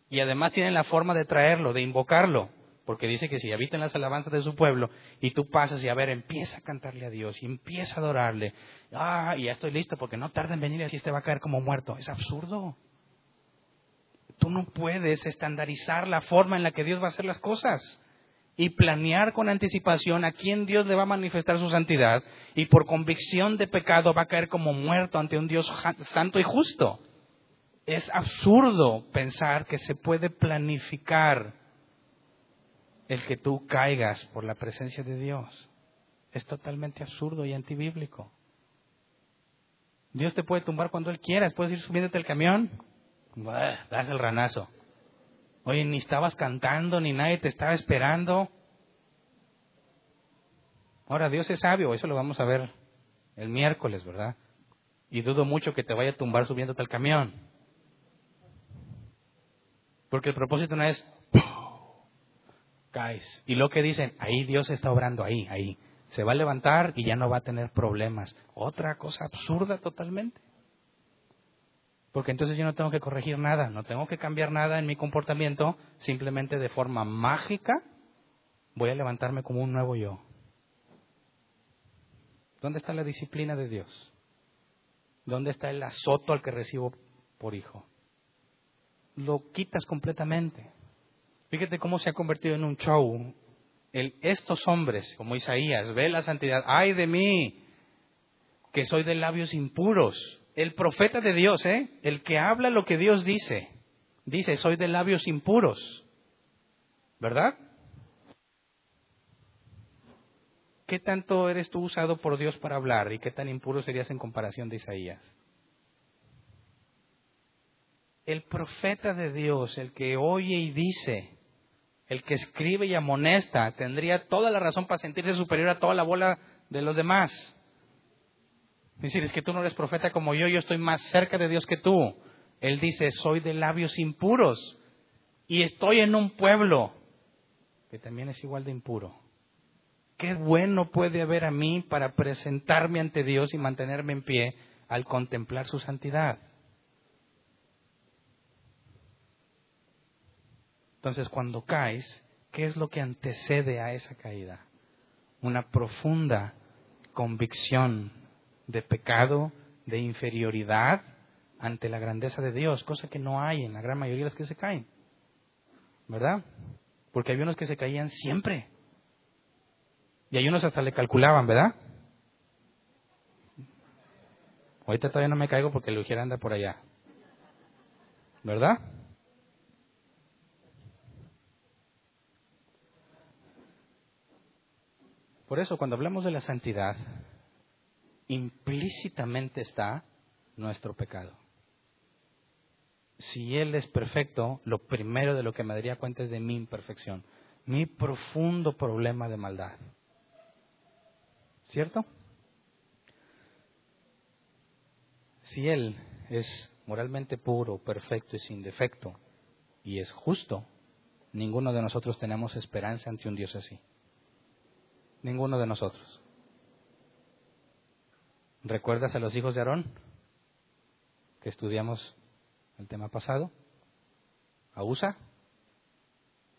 Y además tienen la forma de traerlo, de invocarlo. Porque dice que si habita en las alabanzas de su pueblo y tú pasas y a ver, empieza a cantarle a Dios y empieza a adorarle. Ah, y ya estoy listo porque no tarda en venir y así este va a caer como muerto. Es absurdo. Tú no puedes estandarizar la forma en la que Dios va a hacer las cosas y planear con anticipación a quién Dios le va a manifestar su santidad y por convicción de pecado va a caer como muerto ante un Dios santo y justo. Es absurdo pensar que se puede planificar el que tú caigas por la presencia de Dios. Es totalmente absurdo y antibíblico. Dios te puede tumbar cuando Él quiera. Puedes ir subiéndote el camión. das el ranazo. Oye, ni estabas cantando, ni nadie te estaba esperando. Ahora, Dios es sabio, eso lo vamos a ver el miércoles, ¿verdad? Y dudo mucho que te vaya a tumbar subiéndote al camión. Porque el propósito no es caes. Y lo que dicen, ahí Dios está obrando, ahí, ahí. Se va a levantar y ya no va a tener problemas. Otra cosa absurda totalmente. Porque entonces yo no tengo que corregir nada, no tengo que cambiar nada en mi comportamiento, simplemente de forma mágica voy a levantarme como un nuevo yo. ¿Dónde está la disciplina de Dios? ¿Dónde está el azoto al que recibo por hijo? Lo quitas completamente. Fíjate cómo se ha convertido en un show. Estos hombres, como Isaías, ve la santidad. ¡Ay de mí! Que soy de labios impuros el profeta de Dios, ¿eh? el que habla lo que Dios dice, dice, soy de labios impuros, ¿verdad? ¿Qué tanto eres tú usado por Dios para hablar y qué tan impuro serías en comparación de Isaías? El profeta de Dios, el que oye y dice, el que escribe y amonesta, tendría toda la razón para sentirse superior a toda la bola de los demás. Decir, es que tú no eres profeta como yo, yo estoy más cerca de Dios que tú. Él dice, soy de labios impuros y estoy en un pueblo que también es igual de impuro. Qué bueno puede haber a mí para presentarme ante Dios y mantenerme en pie al contemplar su santidad. Entonces, cuando caes, ¿qué es lo que antecede a esa caída? Una profunda convicción de pecado, de inferioridad ante la grandeza de Dios, cosa que no hay en la gran mayoría de las que se caen. ¿Verdad? Porque hay unos que se caían siempre. Y hay unos hasta le calculaban, ¿verdad? Ahorita todavía no me caigo porque el Ujier anda por allá. ¿Verdad? Por eso, cuando hablamos de la santidad, implícitamente está nuestro pecado. Si Él es perfecto, lo primero de lo que me daría cuenta es de mi imperfección, mi profundo problema de maldad. ¿Cierto? Si Él es moralmente puro, perfecto y sin defecto, y es justo, ninguno de nosotros tenemos esperanza ante un Dios así. Ninguno de nosotros. ¿Recuerdas a los hijos de Aarón? Que estudiamos el tema pasado. A Usa,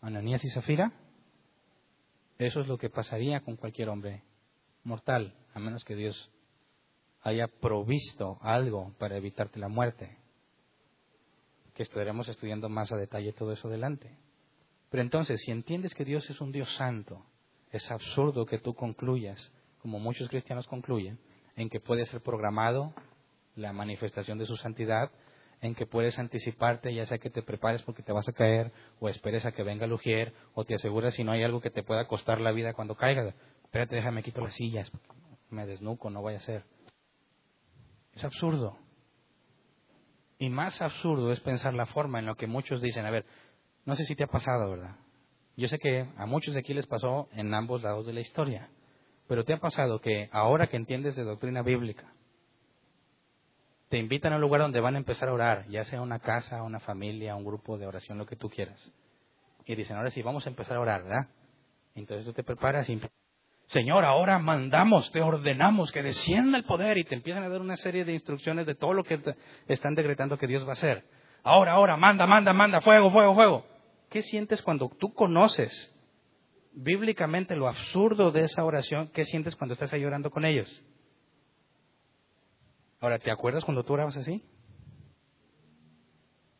Ananías y Zafira. Eso es lo que pasaría con cualquier hombre mortal, a menos que Dios haya provisto algo para evitarte la muerte. Que estaremos estudiando más a detalle todo eso adelante. Pero entonces, si entiendes que Dios es un Dios santo, es absurdo que tú concluyas, como muchos cristianos concluyen, en que puede ser programado la manifestación de su santidad, en que puedes anticiparte, ya sea que te prepares porque te vas a caer, o esperes a que venga el ujier, o te aseguras si no hay algo que te pueda costar la vida cuando caigas. Espérate, déjame quito las sillas. Me desnuco, no voy a hacer. Es absurdo. Y más absurdo es pensar la forma en la que muchos dicen, a ver, no sé si te ha pasado, ¿verdad? Yo sé que a muchos de aquí les pasó en ambos lados de la historia, pero te ha pasado que ahora que entiendes de doctrina bíblica, te invitan a un lugar donde van a empezar a orar, ya sea una casa, una familia, un grupo de oración, lo que tú quieras. Y dicen, ahora sí, vamos a empezar a orar, ¿verdad? Entonces tú te preparas y Señor, ahora mandamos, te ordenamos que descienda el poder y te empiezan a dar una serie de instrucciones de todo lo que están decretando que Dios va a hacer. Ahora, ahora, manda, manda, manda, fuego, fuego, fuego. ¿Qué sientes cuando tú conoces bíblicamente lo absurdo de esa oración? ¿Qué sientes cuando estás ahí orando con ellos? Ahora, ¿te acuerdas cuando tú orabas así?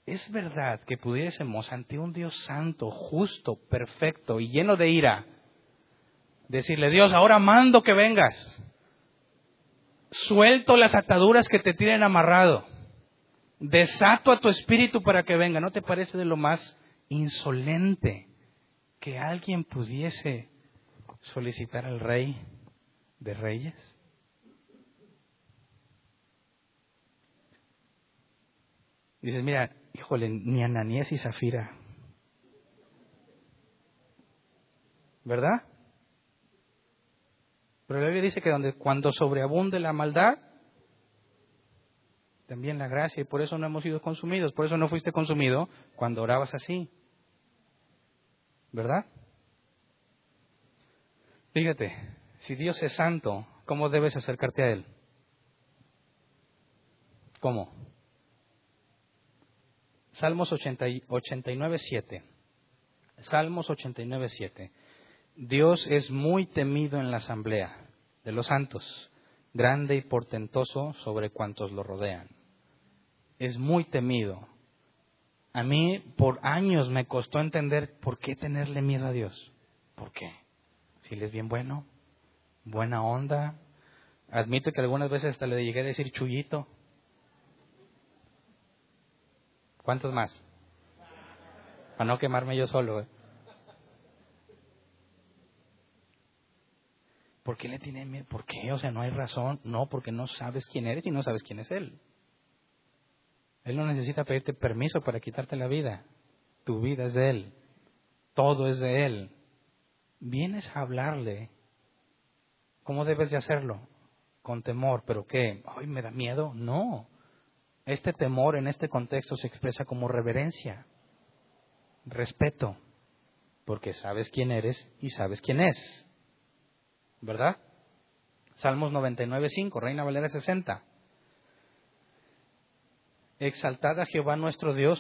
Es verdad que pudiésemos ante un Dios santo, justo, perfecto y lleno de ira, Decirle, Dios, ahora mando que vengas. Suelto las ataduras que te tienen amarrado. Desato a tu espíritu para que venga. ¿No te parece de lo más insolente que alguien pudiese solicitar al rey de reyes? Dices, mira, híjole, ni Ananías y Zafira. ¿Verdad? Pero la Biblia dice que donde, cuando sobreabunde la maldad, también la gracia, y por eso no hemos sido consumidos, por eso no fuiste consumido cuando orabas así. ¿Verdad? Fíjate, si Dios es santo, ¿cómo debes acercarte a Él? ¿Cómo? Salmos 89, 7. Salmos 89, 7. Dios es muy temido en la asamblea de los santos, grande y portentoso sobre cuantos lo rodean. Es muy temido. A mí por años me costó entender por qué tenerle miedo a Dios. ¿Por qué? Si Él es bien bueno, buena onda. Admito que algunas veces hasta le llegué a decir chullito. ¿Cuántos más? Para no quemarme yo solo. ¿eh? ¿Por qué le tiene miedo? ¿Por qué? O sea, no hay razón. No, porque no sabes quién eres y no sabes quién es Él. Él no necesita pedirte permiso para quitarte la vida. Tu vida es de Él. Todo es de Él. Vienes a hablarle. ¿Cómo debes de hacerlo? Con temor. ¿Pero qué? ¿Ay, me da miedo? No. Este temor en este contexto se expresa como reverencia, respeto, porque sabes quién eres y sabes quién es. ¿verdad? Salmos 99, 5, Reina Valera 60. Exaltad a Jehová nuestro Dios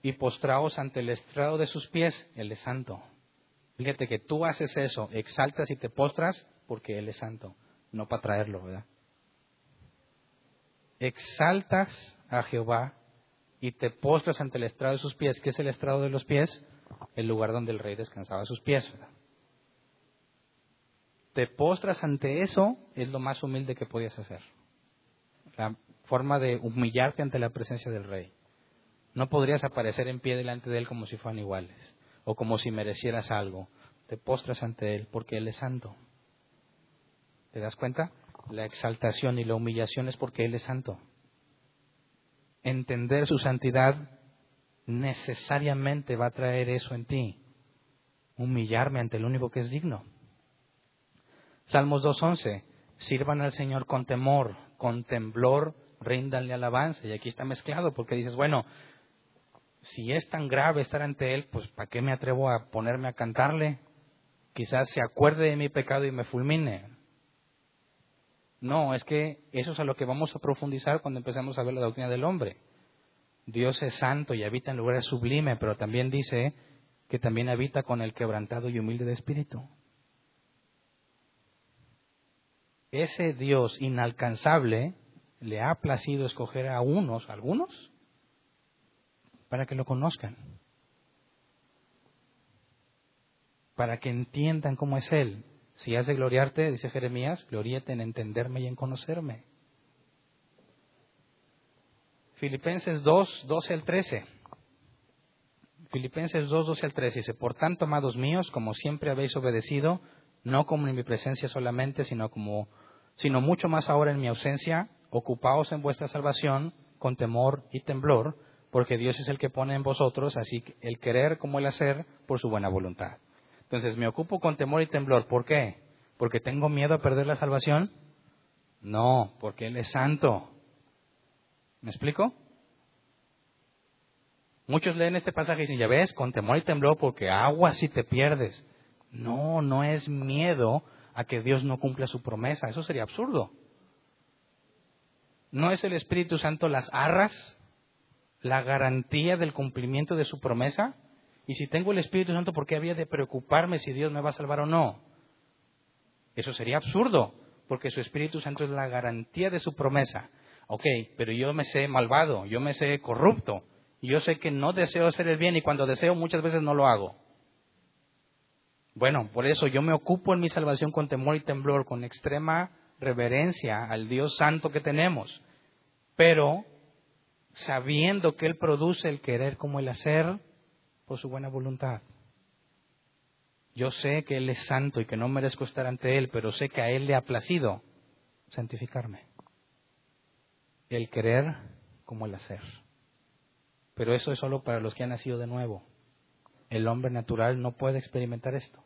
y postraos ante el estrado de sus pies, Él es santo. Fíjate que tú haces eso, exaltas y te postras porque Él es santo, no para traerlo, ¿verdad? Exaltas a Jehová y te postras ante el estrado de sus pies. ¿Qué es el estrado de los pies? El lugar donde el rey descansaba sus pies. ¿verdad? te postras ante eso, es lo más humilde que podías hacer. Forma de humillarte ante la presencia del rey. No podrías aparecer en pie delante de él como si fueran iguales o como si merecieras algo. Te postras ante él porque él es santo. ¿Te das cuenta? La exaltación y la humillación es porque él es santo. Entender su santidad necesariamente va a traer eso en ti. Humillarme ante el único que es digno. Salmos 2.11, sirvan al Señor con temor, con temblor, ríndanle alabanza. Y aquí está mezclado porque dices, bueno, si es tan grave estar ante Él, pues ¿para qué me atrevo a ponerme a cantarle? Quizás se acuerde de mi pecado y me fulmine. No, es que eso es a lo que vamos a profundizar cuando empecemos a ver la doctrina del hombre. Dios es santo y habita en lugares sublimes, pero también dice que también habita con el quebrantado y humilde de espíritu ese Dios inalcanzable le ha placido escoger a unos, algunos, para que lo conozcan, para que entiendan cómo es Él. Si has de gloriarte, dice Jeremías, gloríate en entenderme y en conocerme. Filipenses 2, 12 al 13. Filipenses 2, 12 al 13 dice, por tanto, amados míos, como siempre habéis obedecido, no como en mi presencia solamente, sino como sino mucho más ahora en mi ausencia, ocupaos en vuestra salvación con temor y temblor, porque Dios es el que pone en vosotros así el querer como el hacer por su buena voluntad. Entonces, me ocupo con temor y temblor, ¿por qué? ¿Porque tengo miedo a perder la salvación? No, porque Él es santo. ¿Me explico? Muchos leen este pasaje y dicen, ya ves, con temor y temblor porque agua si te pierdes. No, no es miedo a que Dios no cumpla su promesa. Eso sería absurdo. ¿No es el Espíritu Santo las arras, la garantía del cumplimiento de su promesa? Y si tengo el Espíritu Santo, ¿por qué había de preocuparme si Dios me va a salvar o no? Eso sería absurdo, porque su Espíritu Santo es la garantía de su promesa. Ok, pero yo me sé malvado, yo me sé corrupto, yo sé que no deseo hacer el bien y cuando deseo muchas veces no lo hago. Bueno, por eso yo me ocupo en mi salvación con temor y temblor, con extrema reverencia al Dios santo que tenemos, pero sabiendo que Él produce el querer como el hacer por su buena voluntad. Yo sé que Él es santo y que no merezco estar ante Él, pero sé que a Él le ha placido santificarme. El querer como el hacer. Pero eso es solo para los que han nacido de nuevo. El hombre natural no puede experimentar esto.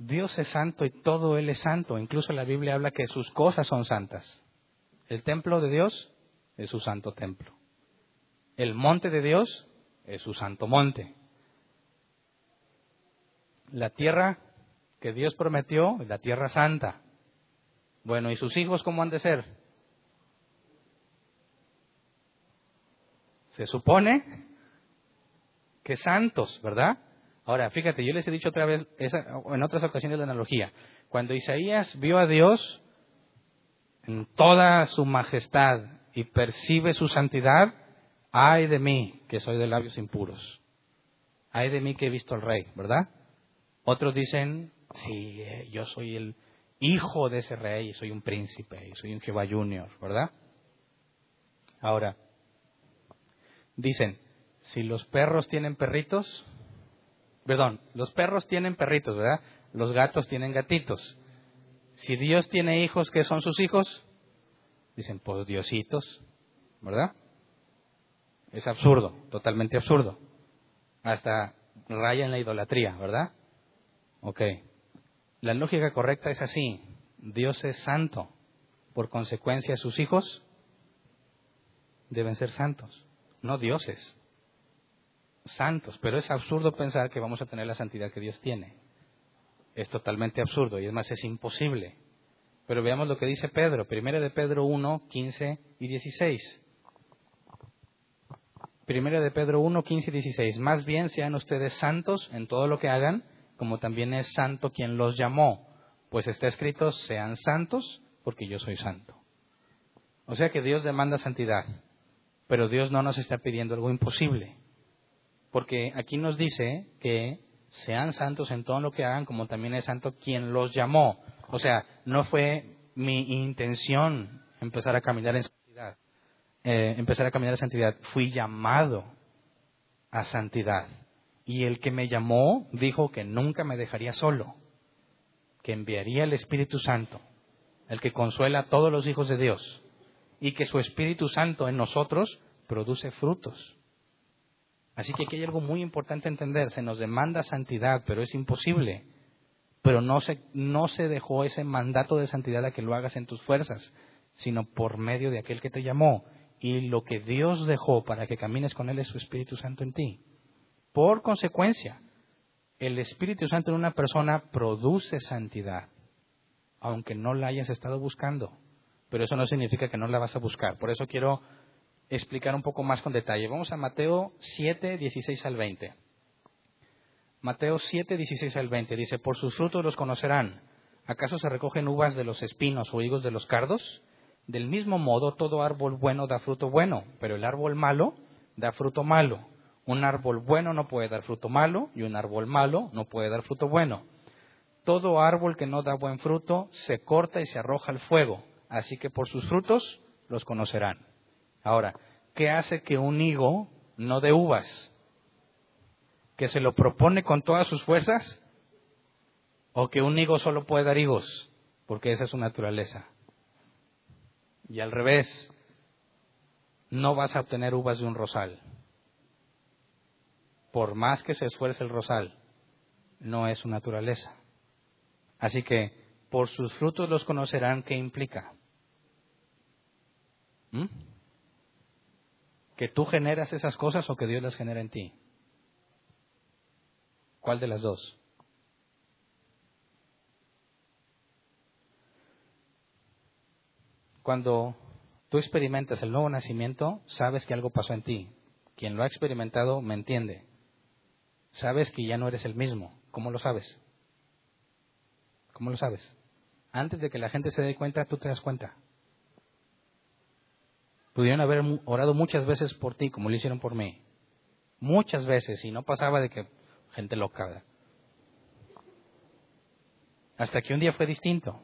Dios es santo y todo Él es santo. Incluso la Biblia habla que sus cosas son santas. El templo de Dios es su santo templo. El monte de Dios es su santo monte. La tierra que Dios prometió es la tierra santa. Bueno, ¿y sus hijos cómo han de ser? Se supone que santos, ¿verdad? Ahora, fíjate, yo les he dicho otra vez, en otras ocasiones la analogía. Cuando Isaías vio a Dios en toda su majestad y percibe su santidad, ay de mí que soy de labios impuros. Ay de mí que he visto al rey, ¿verdad? Otros dicen, sí, eh, yo soy el hijo de ese rey, soy un príncipe, soy un Jehová Junior, ¿verdad? Ahora, dicen, si los perros tienen perritos, perdón, los perros tienen perritos, ¿verdad? Los gatos tienen gatitos. Si Dios tiene hijos, ¿qué son sus hijos? Dicen, pues diositos, ¿verdad? Es absurdo, totalmente absurdo. Hasta raya en la idolatría, ¿verdad? Ok. La lógica correcta es así. Dios es santo. Por consecuencia, sus hijos deben ser santos, no dioses santos, pero es absurdo pensar que vamos a tener la santidad que Dios tiene. Es totalmente absurdo y es más, es imposible. Pero veamos lo que dice Pedro, primera de Pedro 1, 15 y 16. Primera de Pedro 1, 15 y 16. Más bien sean ustedes santos en todo lo que hagan, como también es santo quien los llamó. Pues está escrito, sean santos, porque yo soy santo. O sea que Dios demanda santidad, pero Dios no nos está pidiendo algo imposible porque aquí nos dice que sean santos en todo lo que hagan, como también es santo quien los llamó. O sea, no fue mi intención empezar a caminar en santidad. Eh, empezar a caminar en santidad. Fui llamado a santidad. Y el que me llamó dijo que nunca me dejaría solo, que enviaría el Espíritu Santo, el que consuela a todos los hijos de Dios, y que su Espíritu Santo en nosotros produce frutos Así que aquí hay algo muy importante entender. Se nos demanda santidad, pero es imposible. Pero no se, no se dejó ese mandato de santidad a que lo hagas en tus fuerzas, sino por medio de aquel que te llamó. Y lo que Dios dejó para que camines con Él es su Espíritu Santo en ti. Por consecuencia, el Espíritu Santo en una persona produce santidad, aunque no la hayas estado buscando. Pero eso no significa que no la vas a buscar. Por eso quiero explicar un poco más con detalle. Vamos a Mateo 7, 16 al 20. Mateo 7, 16 al 20 dice, por sus frutos los conocerán. ¿Acaso se recogen uvas de los espinos o higos de los cardos? Del mismo modo, todo árbol bueno da fruto bueno, pero el árbol malo da fruto malo. Un árbol bueno no puede dar fruto malo y un árbol malo no puede dar fruto bueno. Todo árbol que no da buen fruto se corta y se arroja al fuego. Así que por sus frutos los conocerán. Ahora, ¿qué hace que un higo no dé uvas? que se lo propone con todas sus fuerzas o que un higo solo puede dar higos, porque esa es su naturaleza. Y al revés, no vas a obtener uvas de un rosal. Por más que se esfuerce el rosal, no es su naturaleza. Así que por sus frutos los conocerán qué implica. ¿Mm? ¿Que tú generas esas cosas o que Dios las genera en ti? ¿Cuál de las dos? Cuando tú experimentas el nuevo nacimiento, sabes que algo pasó en ti. Quien lo ha experimentado me entiende. Sabes que ya no eres el mismo. ¿Cómo lo sabes? ¿Cómo lo sabes? Antes de que la gente se dé cuenta, tú te das cuenta. Pudieron haber orado muchas veces por ti, como lo hicieron por mí. Muchas veces, y no pasaba de que gente loca. Hasta que un día fue distinto.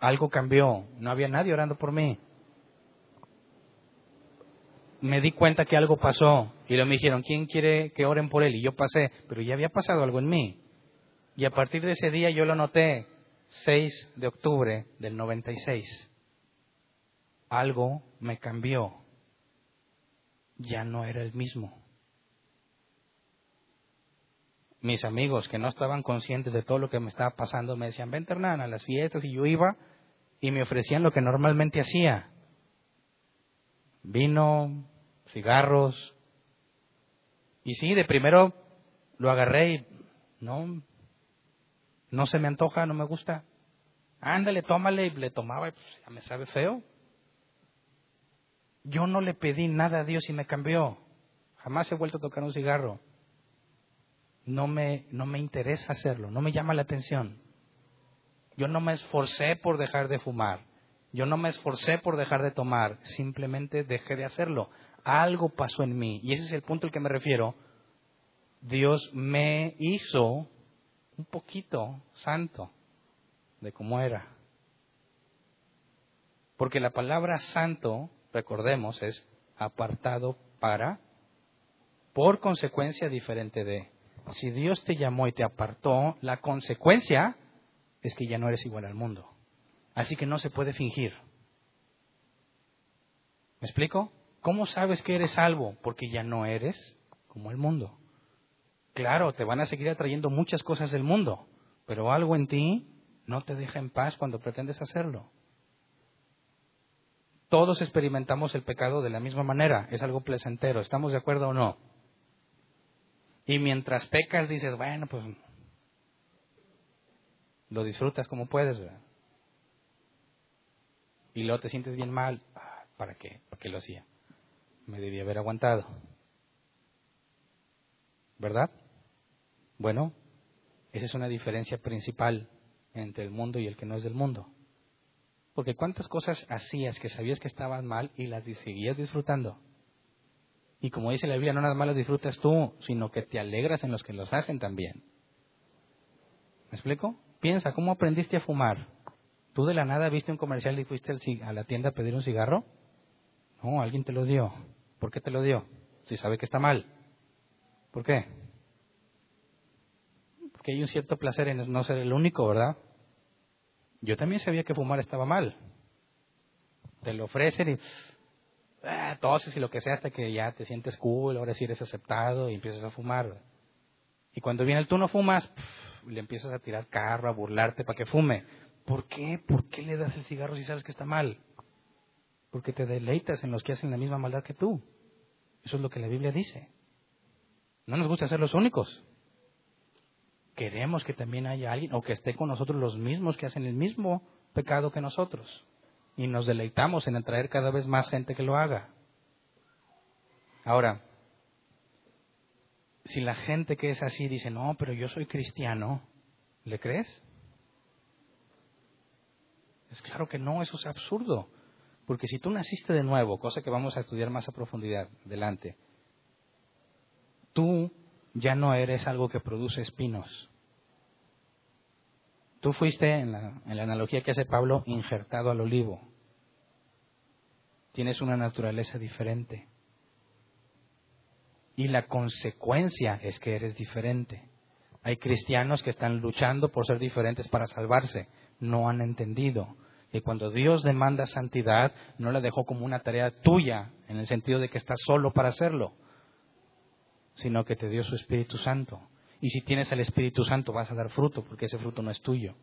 Algo cambió. No había nadie orando por mí. Me di cuenta que algo pasó. Y luego me dijeron, ¿quién quiere que oren por él? Y yo pasé. Pero ya había pasado algo en mí. Y a partir de ese día yo lo noté. 6 de octubre del 96. Algo me cambió. Ya no era el mismo mis amigos que no estaban conscientes de todo lo que me estaba pasando me decían, vente Hernán a las fiestas y yo iba y me ofrecían lo que normalmente hacía. Vino, cigarros. Y sí, de primero lo agarré y no, no se me antoja, no me gusta. Ándale, tómale y le tomaba y pues ya me sabe feo. Yo no le pedí nada a Dios y me cambió. Jamás he vuelto a tocar un cigarro no me, no me interesa hacerlo, no me llama la atención. Yo no me esforcé por dejar de fumar, yo no me esforcé por dejar de tomar, simplemente dejé de hacerlo. Algo pasó en mí, y ese es el punto al que me refiero. Dios me hizo un poquito santo de cómo era. Porque la palabra santo, recordemos, es apartado para, por consecuencia diferente de. Si Dios te llamó y te apartó, la consecuencia es que ya no eres igual al mundo. Así que no se puede fingir. ¿Me explico? ¿Cómo sabes que eres salvo? Porque ya no eres como el mundo. Claro, te van a seguir atrayendo muchas cosas del mundo, pero algo en ti no te deja en paz cuando pretendes hacerlo. Todos experimentamos el pecado de la misma manera, es algo placentero, ¿estamos de acuerdo o no? Y mientras pecas dices, bueno, pues lo disfrutas como puedes, ¿verdad? Y luego te sientes bien mal. Ah, ¿Para qué? ¿Por qué lo hacía? Me debía haber aguantado. ¿Verdad? Bueno, esa es una diferencia principal entre el mundo y el que no es del mundo. Porque cuántas cosas hacías que sabías que estaban mal y las seguías disfrutando. Y como dice la Biblia, no nada más las disfrutas tú, sino que te alegras en los que los hacen también. ¿Me explico? Piensa, ¿cómo aprendiste a fumar? ¿Tú de la nada viste un comercial y fuiste a la tienda a pedir un cigarro? No, alguien te lo dio. ¿Por qué te lo dio? Si sabe que está mal. ¿Por qué? Porque hay un cierto placer en no ser el único, ¿verdad? Yo también sabía que fumar estaba mal. Te lo ofrecen y ah, toses y lo que sea hasta que ya te sientes cool, ahora sí eres aceptado y empiezas a fumar. Y cuando viene el tú no fumas, le empiezas a tirar carro, a burlarte para que fume. ¿Por qué? ¿Por qué le das el cigarro si sabes que está mal? Porque te deleitas en los que hacen la misma maldad que tú. Eso es lo que la Biblia dice. No nos gusta ser los únicos. Queremos que también haya alguien o que esté con nosotros los mismos que hacen el mismo pecado que nosotros y nos deleitamos en atraer cada vez más gente que lo haga. Ahora, si la gente que es así dice, no, pero yo soy cristiano, ¿le crees? Es claro que no, eso es absurdo. Porque si tú naciste de nuevo, cosa que vamos a estudiar más a profundidad delante, tú ya no eres algo que produce espinos. Tú fuiste, en la, analogía que hace Pablo, injertado al olivo. Tienes una naturaleza diferente. Y la consecuencia es que eres diferente. Hay cristianos que están luchando por ser diferentes para salvarse. No han entendido que cuando Dios demanda santidad, no la dejó como una tarea tuya, en el sentido de que estás solo para hacerlo, sino que te dio su Espíritu Santo. Y si tienes el Espíritu Santo vas a dar fruto, porque ese fruto no es tuyo.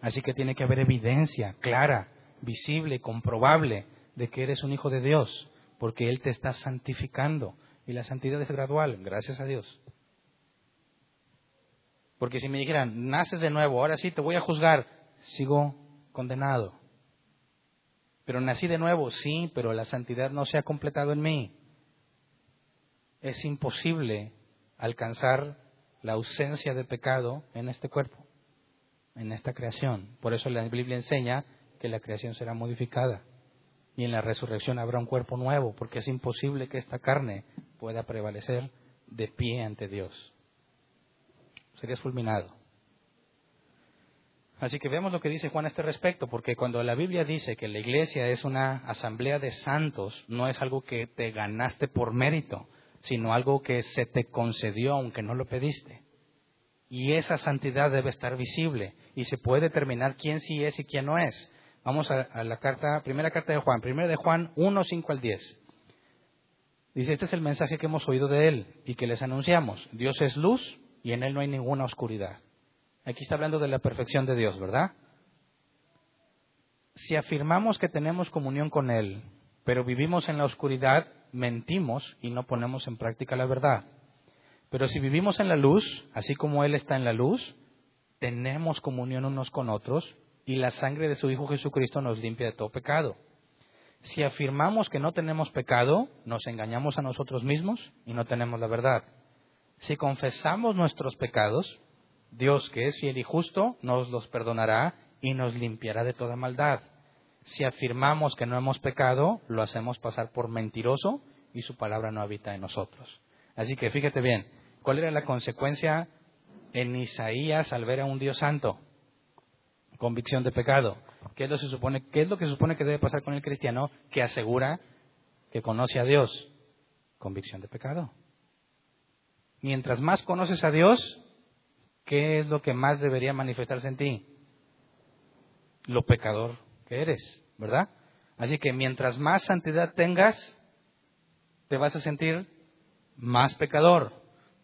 Así que tiene que haber evidencia clara, visible, comprobable de que eres un hijo de Dios, porque Él te está santificando. Y la santidad es gradual, gracias a Dios. Porque si me dijeran, naces de nuevo, ahora sí te voy a juzgar, sigo condenado. Pero nací de nuevo, sí, pero la santidad no se ha completado en mí. Es imposible alcanzar la ausencia de pecado en este cuerpo, en esta creación. Por eso la Biblia enseña que la creación será modificada y en la resurrección habrá un cuerpo nuevo, porque es imposible que esta carne pueda prevalecer de pie ante Dios. Serías fulminado. Así que veamos lo que dice Juan a este respecto, porque cuando la Biblia dice que la iglesia es una asamblea de santos, no es algo que te ganaste por mérito, sino algo que se te concedió aunque no lo pediste. Y esa santidad debe estar visible y se puede determinar quién sí es y quién no es. Vamos a, la carta, primera carta de Juan, primera de Juan 1, 5 al 10. Dice, este es el mensaje que hemos oído de Él y que les anunciamos. Dios es luz y en Él no hay ninguna oscuridad. Aquí está hablando de la perfección de Dios, ¿verdad? Si afirmamos que tenemos comunión con Él, pero vivimos en la oscuridad, mentimos y no ponemos en práctica la verdad. Pero si vivimos en la luz, así como Él está en la luz, tenemos comunión unos con otros y la sangre de su Hijo Jesucristo nos limpia de todo pecado. Si afirmamos que no tenemos pecado, nos engañamos a nosotros mismos y no tenemos la verdad. Si confesamos nuestros pecados, Dios, que es fiel y justo, nos los perdonará y nos limpiará de toda maldad. Si afirmamos que no hemos pecado, lo hacemos pasar por mentiroso y su palabra no habita en nosotros. Así que fíjate bien, ¿cuál era la consecuencia en Isaías al ver a un Dios santo? convicción de pecado. ¿Qué es, lo que se supone, ¿Qué es lo que se supone que debe pasar con el cristiano que asegura que conoce a Dios? Convicción de pecado. Mientras más conoces a Dios, ¿qué es lo que más debería manifestarse en ti? Lo pecador que eres, ¿verdad? Así que mientras más santidad tengas, te vas a sentir más pecador,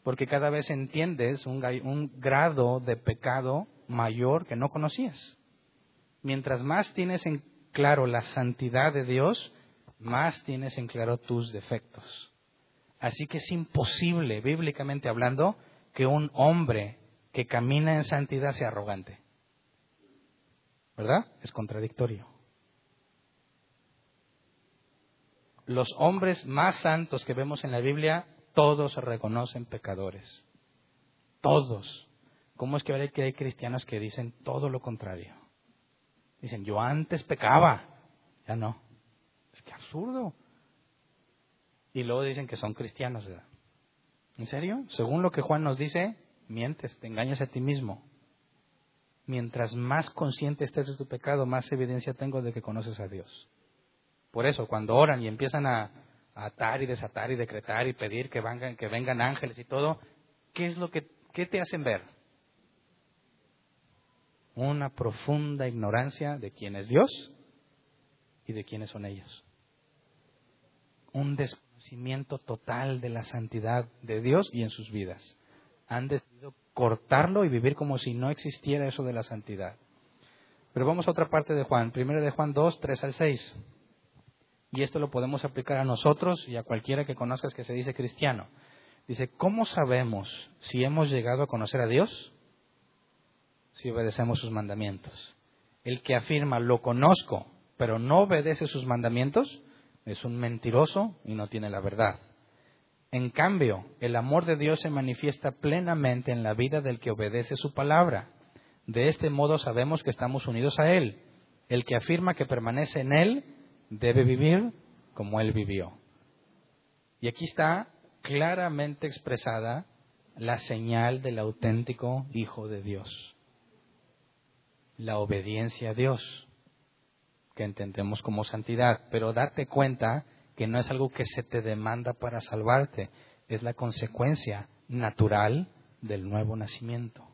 porque cada vez entiendes un, un grado de pecado mayor que no conocías. Mientras más tienes en claro la santidad de Dios, más tienes en claro tus defectos. Así que es imposible, bíblicamente hablando, que un hombre que camina en santidad sea arrogante. ¿Verdad? Es contradictorio. Los hombres más santos que vemos en la Biblia, todos se reconocen pecadores. Todos. ¿Cómo es que ahora hay cristianos que dicen todo lo contrario? Dicen, yo antes pecaba, ya no. Es que absurdo. Y luego dicen que son cristianos, ¿verdad? ¿En serio? Según lo que Juan nos dice, mientes, te engañas a ti mismo. Mientras más consciente estés de tu pecado, más evidencia tengo de que conoces a Dios. Por eso, cuando oran y empiezan a, atar y desatar y decretar y pedir que vengan, que vengan ángeles y todo, ¿qué es lo que te hacen ver? una profunda ignorancia de quién es Dios y de quiénes son ellos. Un desconocimiento total de la santidad de Dios y en sus vidas. Han decidido cortarlo y vivir como si no existiera eso de la santidad. Pero vamos a otra parte de Juan, primero de Juan 2, 3 al 6. Y esto lo podemos aplicar a nosotros y a cualquiera que conozcas que se dice cristiano. Dice, ¿cómo sabemos si hemos llegado a conocer a Dios? si obedecemos sus mandamientos. El que afirma lo conozco, pero no obedece sus mandamientos, es un mentiroso y no tiene la verdad. En cambio, el amor de Dios se manifiesta plenamente en la vida del que obedece su palabra. De este modo sabemos que estamos unidos a Él. El que afirma que permanece en Él debe vivir como Él vivió. Y aquí está claramente expresada la señal del auténtico Hijo de Dios la obediencia a Dios, que entendemos como santidad, pero date cuenta que no es algo que se te demanda para salvarte, es la consecuencia natural del nuevo nacimiento.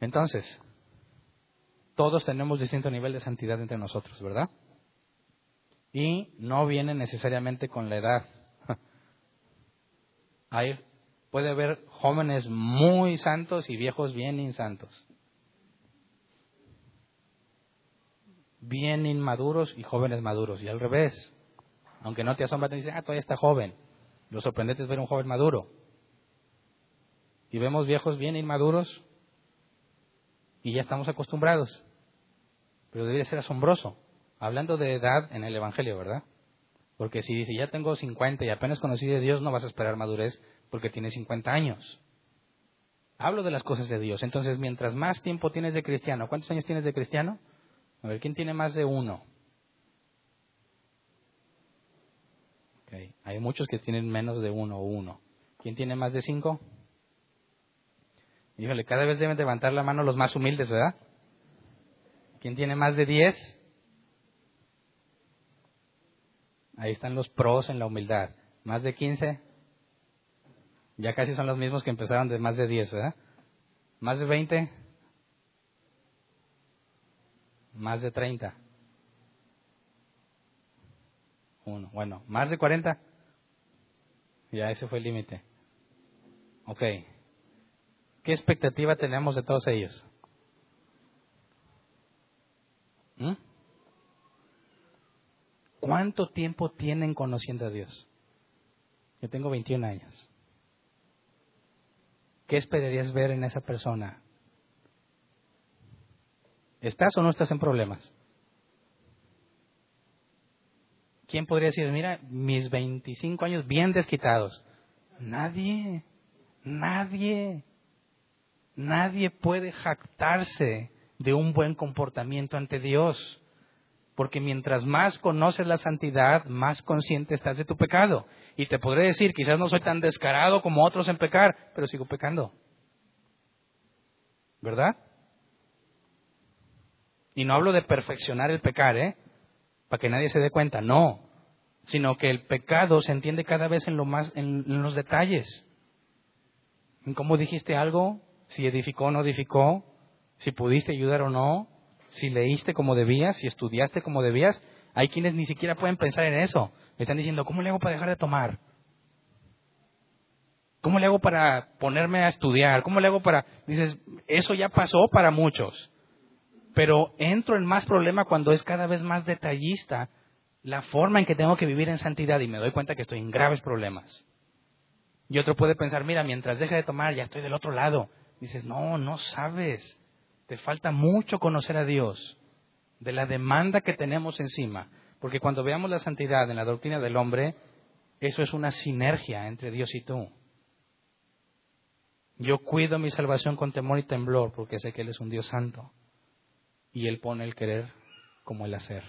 Entonces, todos tenemos distinto nivel de santidad entre nosotros, ¿verdad? Y no viene necesariamente con la edad. Hay, puede haber jóvenes muy santos y viejos bien insantos. Bien inmaduros y jóvenes maduros. Y al revés. Aunque no te asombra, te dicen, ah, todavía está joven. Lo sorprendente es ver un joven maduro. Y vemos viejos bien inmaduros y ya estamos acostumbrados. Pero debería ser asombroso. Hablando de edad en el Evangelio, ¿verdad? Porque si dice, ya tengo 50 y apenas conocí de Dios, no vas a esperar madurez porque tienes 50 años. Hablo de las cosas de Dios. Entonces, mientras más tiempo tienes de cristiano, ¿cuántos años tienes de cristiano? A ver, ¿quién tiene más de uno? Hay muchos que tienen menos de uno o uno. ¿Quién tiene más de cinco? Híjole, cada vez deben levantar la mano los más humildes, ¿verdad? ¿Quién tiene más de diez? Ahí están los pros en la humildad. ¿Más de quince? Ya casi son los mismos que empezaron de más de diez, ¿verdad? ¿Más de veinte? ¿Más de treinta? Uno. Bueno, ¿más de cuarenta? Ya ese fue el límite. Ok. ¿Qué expectativa tenemos de todos ellos? ¿Mm? ¿Cuánto tiempo tienen conociendo a Dios? Yo tengo 21 años. ¿Qué esperarías ver en esa persona? ¿Estás o no estás en problemas? ¿Quién podría decir, mira, mis 25 años bien desquitados? Nadie, nadie. Nadie puede jactarse de un buen comportamiento ante Dios, porque mientras más conoces la santidad, más consciente estás de tu pecado. Y te podré decir, quizás no soy tan descarado como otros en pecar, pero sigo pecando. ¿Verdad? Y no hablo de perfeccionar el pecar, ¿eh? Para que nadie se dé cuenta, no. Sino que el pecado se entiende cada vez en, lo más, en, los detalles. En cómo dijiste algo, si edificó o no edificó, si pudiste ayudar o no, si leíste como debías, si estudiaste como debías. Hay quienes ni siquiera pueden pensar en eso. Me están diciendo, ¿cómo le hago para dejar de tomar? ¿Cómo le hago para ponerme a estudiar? ¿Cómo le hago para...? Dices, eso ya pasó para muchos. Pero entro en más problema cuando es cada vez más detallista la forma en que tengo que vivir en santidad y me doy cuenta que estoy en graves problemas. Y otro puede pensar, mira, mientras deje de tomar ya estoy del otro lado. Dices, no, no sabes. Te falta mucho conocer a Dios, de la demanda que tenemos encima. Porque cuando veamos la santidad en la doctrina del hombre, eso es una sinergia entre Dios y tú. Yo cuido mi salvación con temor y temblor porque sé que Él es un Dios santo. Y Él pone el querer como el hacer,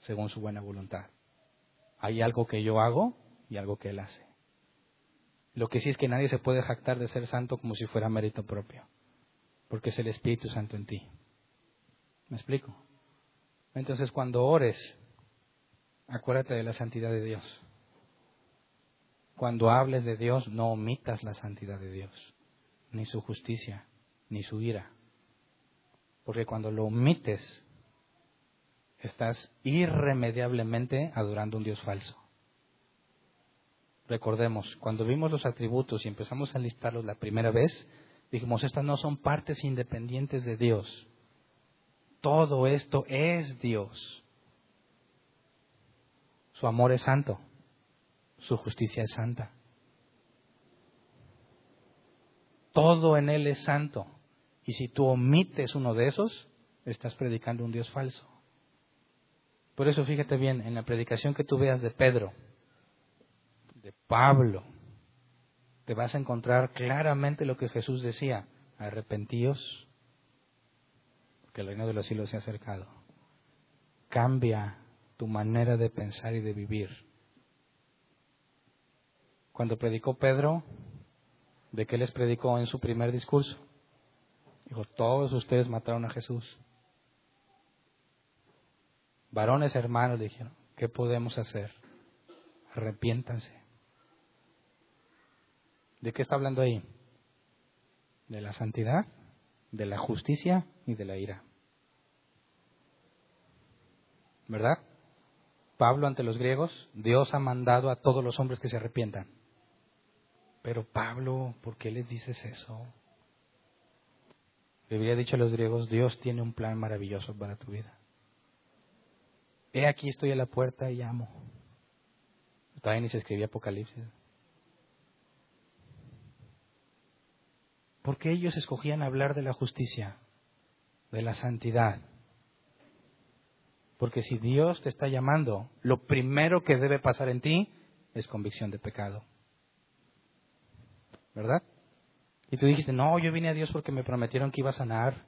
según su buena voluntad. Hay algo que yo hago y algo que Él hace. Lo que sí es que nadie se puede jactar de ser santo como si fuera mérito propio, porque es el Espíritu Santo en ti. ¿Me explico? Entonces cuando ores, acuérdate de la santidad de Dios. Cuando hables de Dios, no omitas la santidad de Dios, ni su justicia, ni su ira. Porque cuando lo omites, estás irremediablemente adorando un Dios falso. Recordemos, cuando vimos los atributos y empezamos a listarlos la primera vez, dijimos, estas no son partes independientes de Dios. Todo esto es Dios. Su amor es santo, su justicia es santa. Todo en Él es santo. Y si tú omites uno de esos, estás predicando un Dios falso. Por eso fíjate bien, en la predicación que tú veas de Pedro, de Pablo, te vas a encontrar claramente lo que Jesús decía, arrepentíos, porque el reino de los cielos se ha acercado. Cambia tu manera de pensar y de vivir. Cuando predicó Pedro, ¿de qué les predicó en su primer discurso? Dijo, todos ustedes mataron a Jesús. Varones hermanos dijeron, ¿qué podemos hacer? arrepiéntanse. ¿De qué está hablando ahí? De la santidad, de la justicia y de la ira. ¿Verdad? Pablo ante los griegos, Dios ha mandado a todos los hombres que se arrepientan. Pero Pablo, ¿por qué les dices eso? Le había dicho a los griegos, Dios tiene un plan maravilloso para tu vida. He aquí estoy a la puerta y llamo. Todavía ni se escribía Apocalipsis. ¿Por qué ellos escogían hablar de la justicia, de la santidad? Porque si Dios te está llamando, lo primero que debe pasar en ti es convicción de pecado. ¿Verdad? Y tú dijiste, no, yo vine a Dios porque me prometieron que iba a sanar,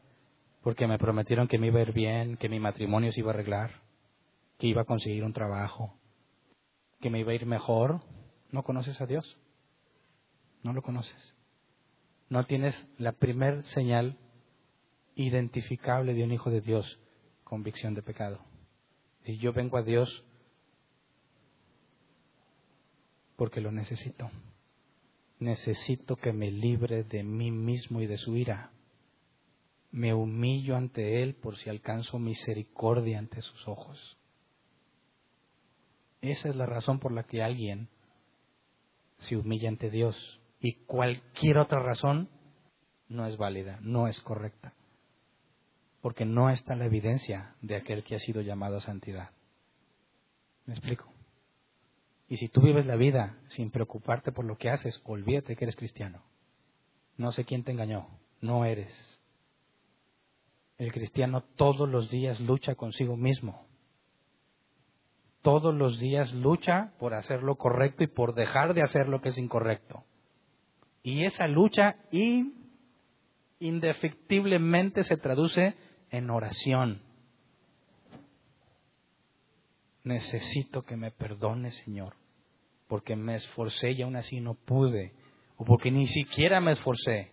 porque me prometieron que me iba a ir bien, que mi matrimonio se iba a arreglar, que iba a conseguir un trabajo, que me iba a ir mejor. ¿No conoces a Dios? No lo conoces. No tienes la primer señal identificable de un hijo de Dios, convicción de pecado. Si yo vengo a Dios porque lo necesito necesito que me libre de mí mismo y de su ira. Me humillo ante Él por si alcanzo misericordia ante sus ojos. Esa es la razón por la que alguien se humilla ante Dios. Y cualquier otra razón no es válida, no es correcta. Porque no está la evidencia de aquel que ha sido llamado a santidad. ¿Me explico? Y si tú vives la vida sin preocuparte por lo que haces, olvídate que eres cristiano. No sé quién te engañó, no eres. El cristiano todos los días lucha consigo mismo. Todos los días lucha por hacer lo correcto y por dejar de hacer lo que es incorrecto. Y esa lucha indefectiblemente se traduce en oración, necesito que me perdone, Señor, porque me esforcé y aún así no pude, o porque ni siquiera me esforcé.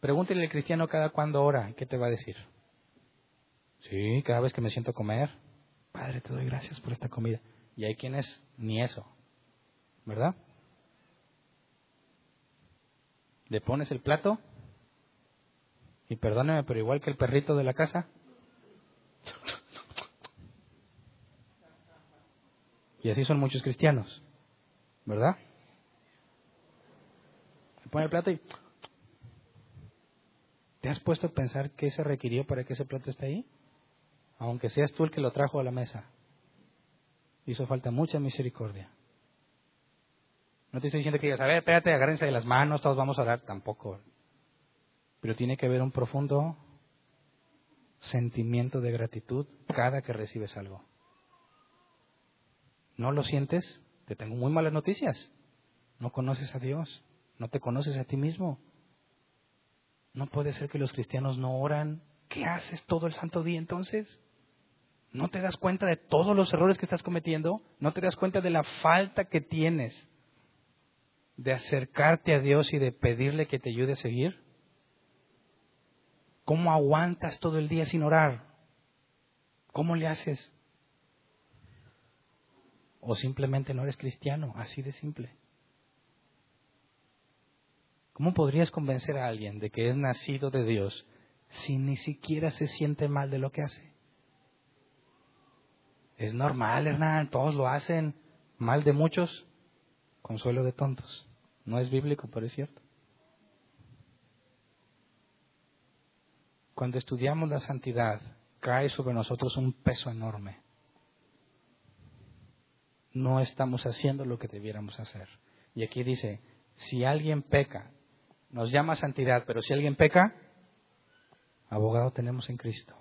Pregúntele al cristiano cada cuando ora, ¿qué te va a decir? Sí, cada vez que me siento a comer, Padre, te doy gracias por esta comida. Y hay quienes ni eso, ¿verdad? Le pones el plato y perdóneme, pero igual que el perrito de la casa, Y así son muchos cristianos, ¿verdad? Se pone el plato y... ¿Te has puesto a pensar qué se requirió para que ese plato esté ahí? Aunque seas tú el que lo trajo a la mesa. Hizo falta mucha misericordia. No te estoy diciendo que digas, a ver, espérate, agárrense de las manos, todos vamos a orar. Tampoco. Pero tiene que haber un profundo sentimiento de gratitud cada que recibes algo. ¿No lo sientes? Te tengo muy malas noticias. No conoces a Dios, no te conoces a ti mismo. No puede ser que los cristianos no oran. ¿Qué haces todo el santo día entonces? ¿No te das cuenta de todos los errores que estás cometiendo? ¿No te das cuenta de la falta que tienes de acercarte a Dios y de pedirle que te ayude a seguir? ¿Cómo aguantas todo el día sin orar? ¿Cómo le haces? O simplemente no eres cristiano, así de simple. ¿Cómo podrías convencer a alguien de que es nacido de Dios si ni siquiera se siente mal de lo que hace? Es normal, Hernán, todos lo hacen. Mal de muchos, consuelo de tontos. No es bíblico, pero es cierto. Cuando estudiamos la santidad, cae sobre nosotros un peso enorme no estamos haciendo lo que debiéramos hacer. Y aquí dice, si alguien peca, nos llama santidad, pero si alguien peca, abogado tenemos en Cristo.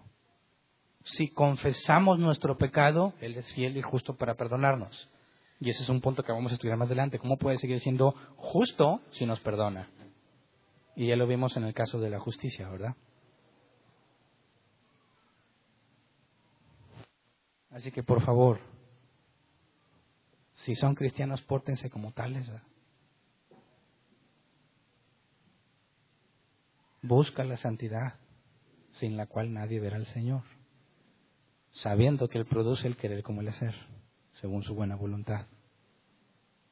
Si confesamos nuestro pecado, Él es fiel y justo para perdonarnos. Y ese es un punto que vamos a estudiar más adelante. ¿Cómo puede seguir siendo justo si nos perdona? Y ya lo vimos en el caso de la justicia, ¿verdad? Así que por favor, si son cristianos, pórtense como tales. Busca la santidad, sin la cual nadie verá al Señor, sabiendo que Él produce el querer como el hacer, según su buena voluntad.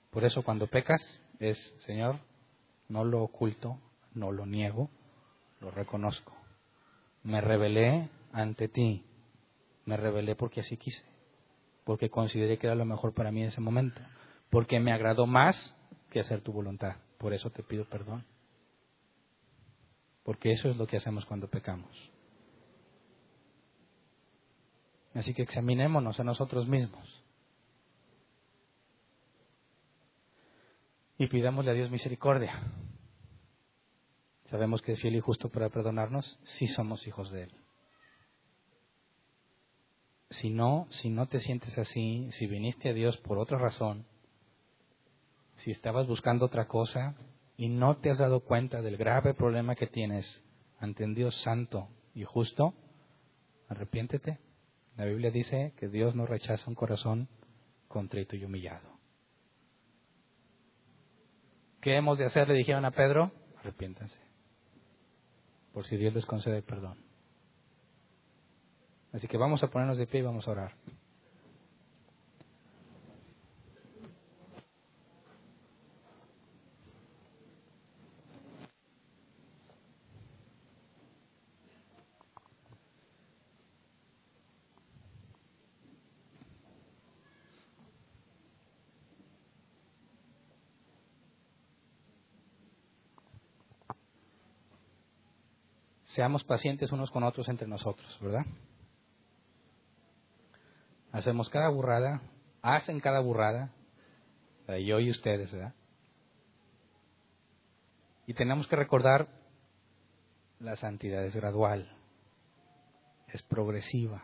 Por eso cuando pecas es, Señor, no lo oculto, no lo niego, lo reconozco. Me rebelé ante ti, me rebelé porque así quise, porque consideré que era lo mejor para mí en ese momento, porque me agradó más que hacer tu voluntad. Por eso te pido perdón. Porque eso es lo que hacemos cuando pecamos. Así que examinémonos a nosotros mismos. Y pidámosle a Dios misericordia. Sabemos que es fiel y justo para perdonarnos si somos hijos de Él. Si no, si no te sientes así, si viniste a Dios por otra razón, si estabas buscando otra cosa y no te has dado cuenta del grave problema que tienes ante un Dios santo y justo, arrepiéntete. La Biblia dice que Dios no rechaza un corazón contrito y humillado. ¿Qué hemos de hacer? Le dijeron a Pedro, arrepiéntanse, por si Dios les concede perdón. Así que vamos a ponernos de pie y vamos a orar. seamos pacientes unos con otros entre nosotros, ¿verdad? Hacemos cada burrada, hacen cada burrada, yo y ustedes, ¿verdad? Y tenemos que recordar, la santidad es gradual, es progresiva.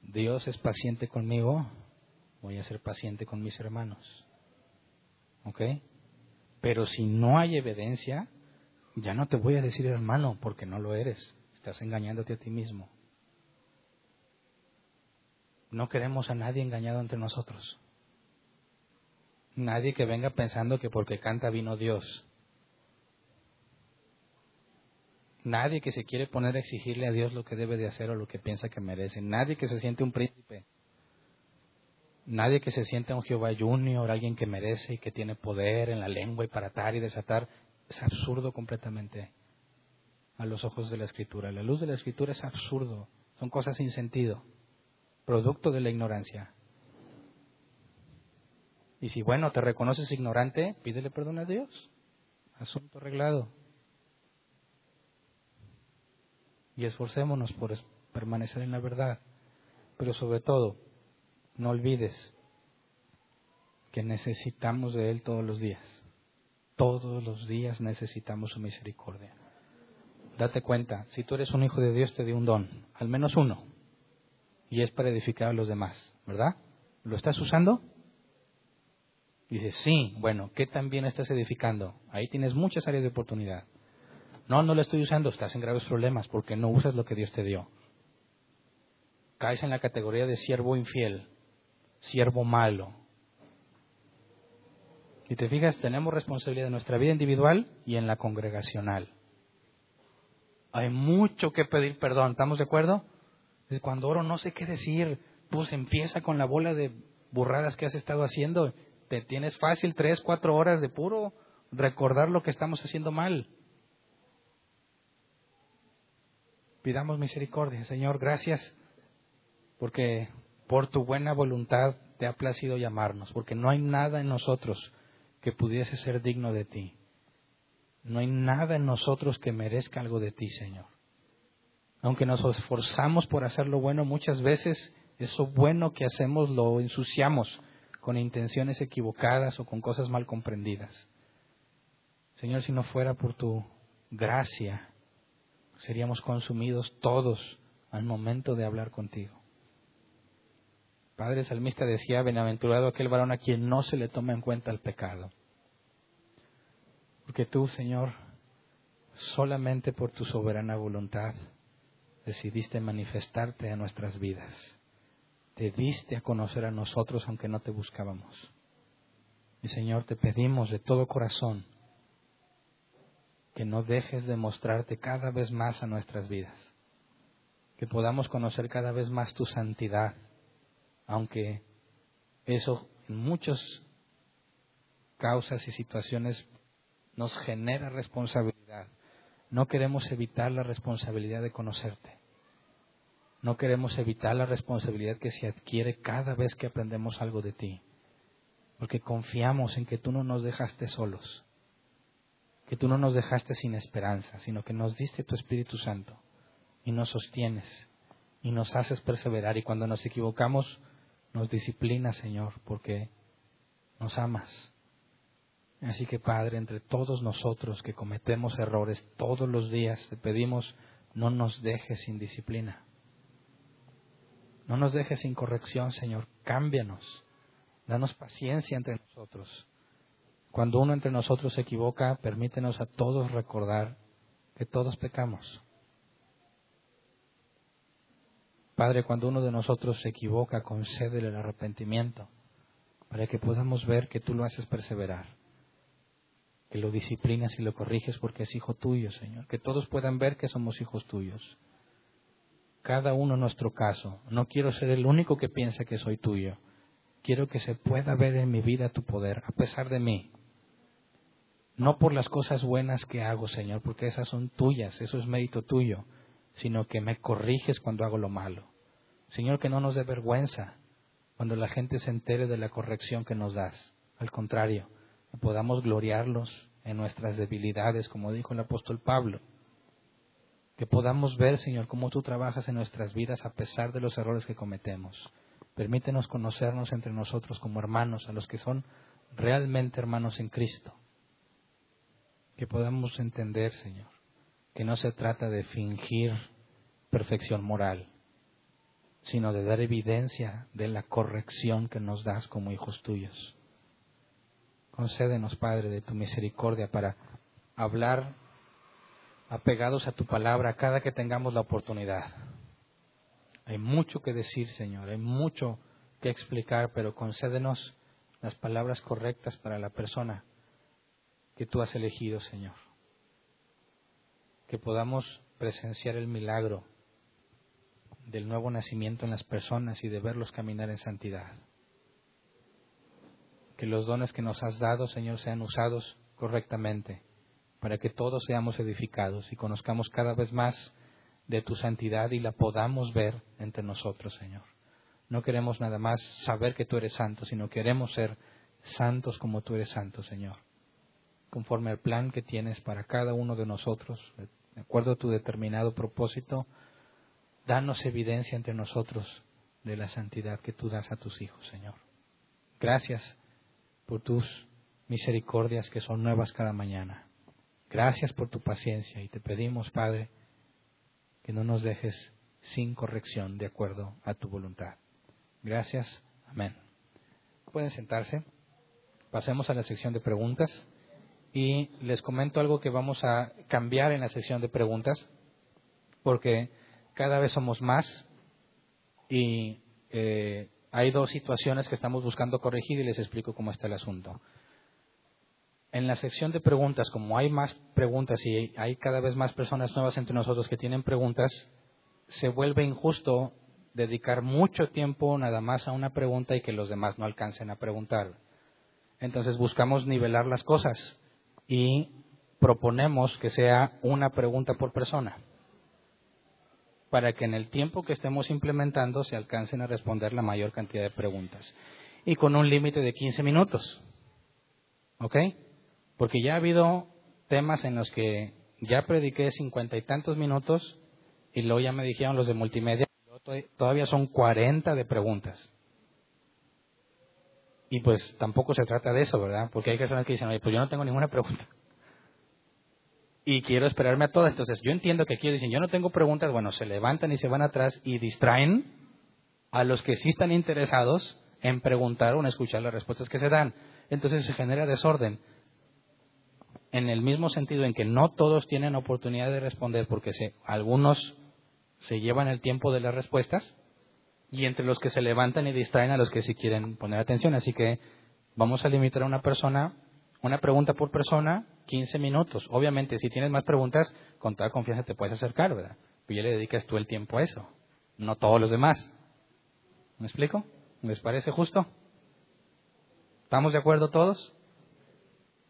Dios es paciente conmigo, voy a ser paciente con mis hermanos. ¿Ok? Pero si no hay evidencia, ya no te voy a decir hermano porque no lo eres. Estás engañándote a ti mismo. No queremos a nadie engañado entre nosotros. Nadie que venga pensando que porque canta vino Dios. Nadie que se quiere poner a exigirle a Dios lo que debe de hacer o lo que piensa que merece. Nadie que se siente un príncipe. Nadie que se siente un Jehová Junior, alguien que merece y que tiene poder en la lengua y para atar y desatar. Es absurdo completamente a los ojos de la escritura. La luz de la escritura es absurdo. Son cosas sin sentido, producto de la ignorancia. Y si, bueno, te reconoces ignorante, pídele perdón a Dios. Asunto arreglado. Y esforcémonos por permanecer en la verdad. Pero sobre todo, no olvides que necesitamos de Él todos los días. Todos los días necesitamos su misericordia. Date cuenta, si tú eres un hijo de Dios, te dio un don, al menos uno, y es para edificar a los demás, ¿verdad? ¿Lo estás usando? Dices, sí, bueno, ¿qué también estás edificando? Ahí tienes muchas áreas de oportunidad. No, no lo estoy usando, estás en graves problemas porque no usas lo que Dios te dio. Caes en la categoría de siervo infiel, siervo malo, y te fijas, tenemos responsabilidad en nuestra vida individual y en la congregacional. Hay mucho que pedir perdón, ¿estamos de acuerdo? Es cuando oro no sé qué decir, pues empieza con la bola de burradas que has estado haciendo. Te tienes fácil tres, cuatro horas de puro recordar lo que estamos haciendo mal. Pidamos misericordia, Señor, gracias, porque por tu buena voluntad te ha placido llamarnos, porque no hay nada en nosotros que pudiese ser digno de ti. No hay nada en nosotros que merezca algo de ti, Señor. Aunque nos esforzamos por hacer lo bueno, muchas veces eso bueno que hacemos lo ensuciamos con intenciones equivocadas o con cosas mal comprendidas. Señor, si no fuera por tu gracia, seríamos consumidos todos al momento de hablar contigo. Padre Salmista decía, bienaventurado aquel varón a quien no se le toma en cuenta el pecado. Porque tú, Señor, solamente por tu soberana voluntad decidiste manifestarte a nuestras vidas. Te diste a conocer a nosotros aunque no te buscábamos. Y Señor, te pedimos de todo corazón que no dejes de mostrarte cada vez más a nuestras vidas. Que podamos conocer cada vez más tu santidad aunque eso en muchos causas y situaciones nos genera responsabilidad. No queremos evitar la responsabilidad de conocerte. No queremos evitar la responsabilidad que se adquiere cada vez que aprendemos algo de ti. Porque confiamos en que tú no nos dejaste solos, que tú no nos dejaste sin esperanza, sino que nos diste tu Espíritu Santo y nos sostienes y nos haces perseverar y cuando nos equivocamos nos disciplinas, Señor, porque nos amas. Así que Padre, entre todos nosotros que cometemos errores todos los días, te pedimos, no nos dejes sin disciplina. No nos dejes sin corrección, Señor. Cámbianos. Danos paciencia entre nosotros. Cuando uno entre nosotros se equivoca, permítenos a todos recordar que todos pecamos. Padre, cuando uno de nosotros se equivoca, concédele el arrepentimiento para que podamos ver que tú lo haces perseverar, que lo disciplinas y lo corriges porque es hijo tuyo, Señor, que todos puedan ver que somos hijos tuyos. Cada uno nuestro caso. No quiero ser el único que piensa que soy tuyo. Quiero que se pueda ver en mi vida tu poder, a pesar de mí. No por las cosas buenas que hago, Señor, porque esas son tuyas, eso es mérito tuyo sino que me corriges cuando hago lo malo. Señor, que no nos dé vergüenza cuando la gente se entere de la corrección que nos das. Al contrario, podamos gloriarlos en nuestras debilidades, como dijo el apóstol Pablo. Que podamos ver, Señor, cómo tú trabajas en nuestras vidas a pesar de los errores que cometemos. Permítenos conocernos entre nosotros como hermanos, a los que son realmente hermanos en Cristo. Que podamos entender, Señor, que no se trata de fingir perfección moral, sino de dar evidencia de la corrección que nos das como hijos tuyos. Concédenos, Padre, de tu misericordia para hablar apegados a tu palabra cada que tengamos la oportunidad. Hay mucho que decir, Señor, hay mucho que explicar, pero concédenos las palabras correctas para la persona que tú has elegido, Señor que podamos presenciar el milagro del nuevo nacimiento en las personas y de verlos caminar en santidad. Que los dones que nos has dado, Señor, sean usados correctamente para que todos seamos edificados y conozcamos cada vez más de tu santidad y la podamos ver entre nosotros, Señor. No queremos nada más saber que tú eres santo, sino queremos ser santos como tú eres santo, Señor, conforme al plan que tienes para cada uno de nosotros, de acuerdo a tu determinado propósito, danos evidencia entre nosotros de la santidad que tú das a tus hijos, Señor. Gracias por tus misericordias que son nuevas cada mañana. Gracias por tu paciencia y te pedimos, Padre, que no nos dejes sin corrección de acuerdo a tu voluntad. Gracias. Amén. Pueden sentarse. Pasemos a la sección de preguntas y les comento algo que vamos a cambiar en la sección de preguntas, porque cada vez somos más y eh, hay dos situaciones que estamos buscando corregir y les explico cómo está el asunto. En la sección de preguntas, como hay más preguntas y hay cada vez más personas nuevas entre nosotros que tienen preguntas, se vuelve injusto dedicar mucho tiempo nada más a una pregunta y que los demás no alcancen a preguntar. Entonces buscamos nivelar las cosas y proponemos que sea una pregunta por persona para que en el tiempo que estemos implementando se alcancen a responder la mayor cantidad de preguntas y con un límite de 15 minutos. ¿Ok? Porque ya ha habido temas en los que ya prediqué cincuenta y tantos minutos y luego ya me dijeron los de multimedia, todavía son 40 de preguntas. Y pues tampoco se trata de eso, ¿verdad? Porque hay personas que dicen, pues yo no tengo ninguna pregunta. Y quiero esperarme a todas. Entonces, yo entiendo que aquí dicen, yo no tengo preguntas. Bueno, se levantan y se van atrás y distraen a los que sí están interesados en preguntar o en escuchar las respuestas que se dan. Entonces se genera desorden. En el mismo sentido en que no todos tienen oportunidad de responder porque se, algunos se llevan el tiempo de las respuestas y entre los que se levantan y distraen a los que sí quieren poner atención. Así que vamos a limitar a una persona, una pregunta por persona, 15 minutos. Obviamente, si tienes más preguntas, con toda confianza te puedes acercar, ¿verdad? Pero ya le dedicas tú el tiempo a eso, no todos los demás. ¿Me explico? ¿Les parece justo? ¿Estamos de acuerdo todos?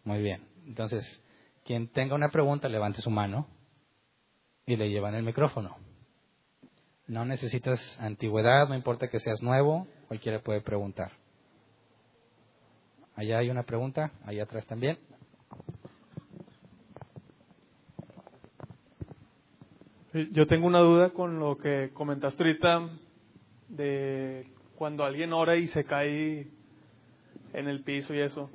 Muy bien. Entonces, quien tenga una pregunta, levante su mano y le llevan el micrófono. No necesitas antigüedad, no importa que seas nuevo, cualquiera puede preguntar. Allá hay una pregunta, allá atrás también. Yo tengo una duda con lo que comentaste ahorita de cuando alguien ora y se cae en el piso y eso.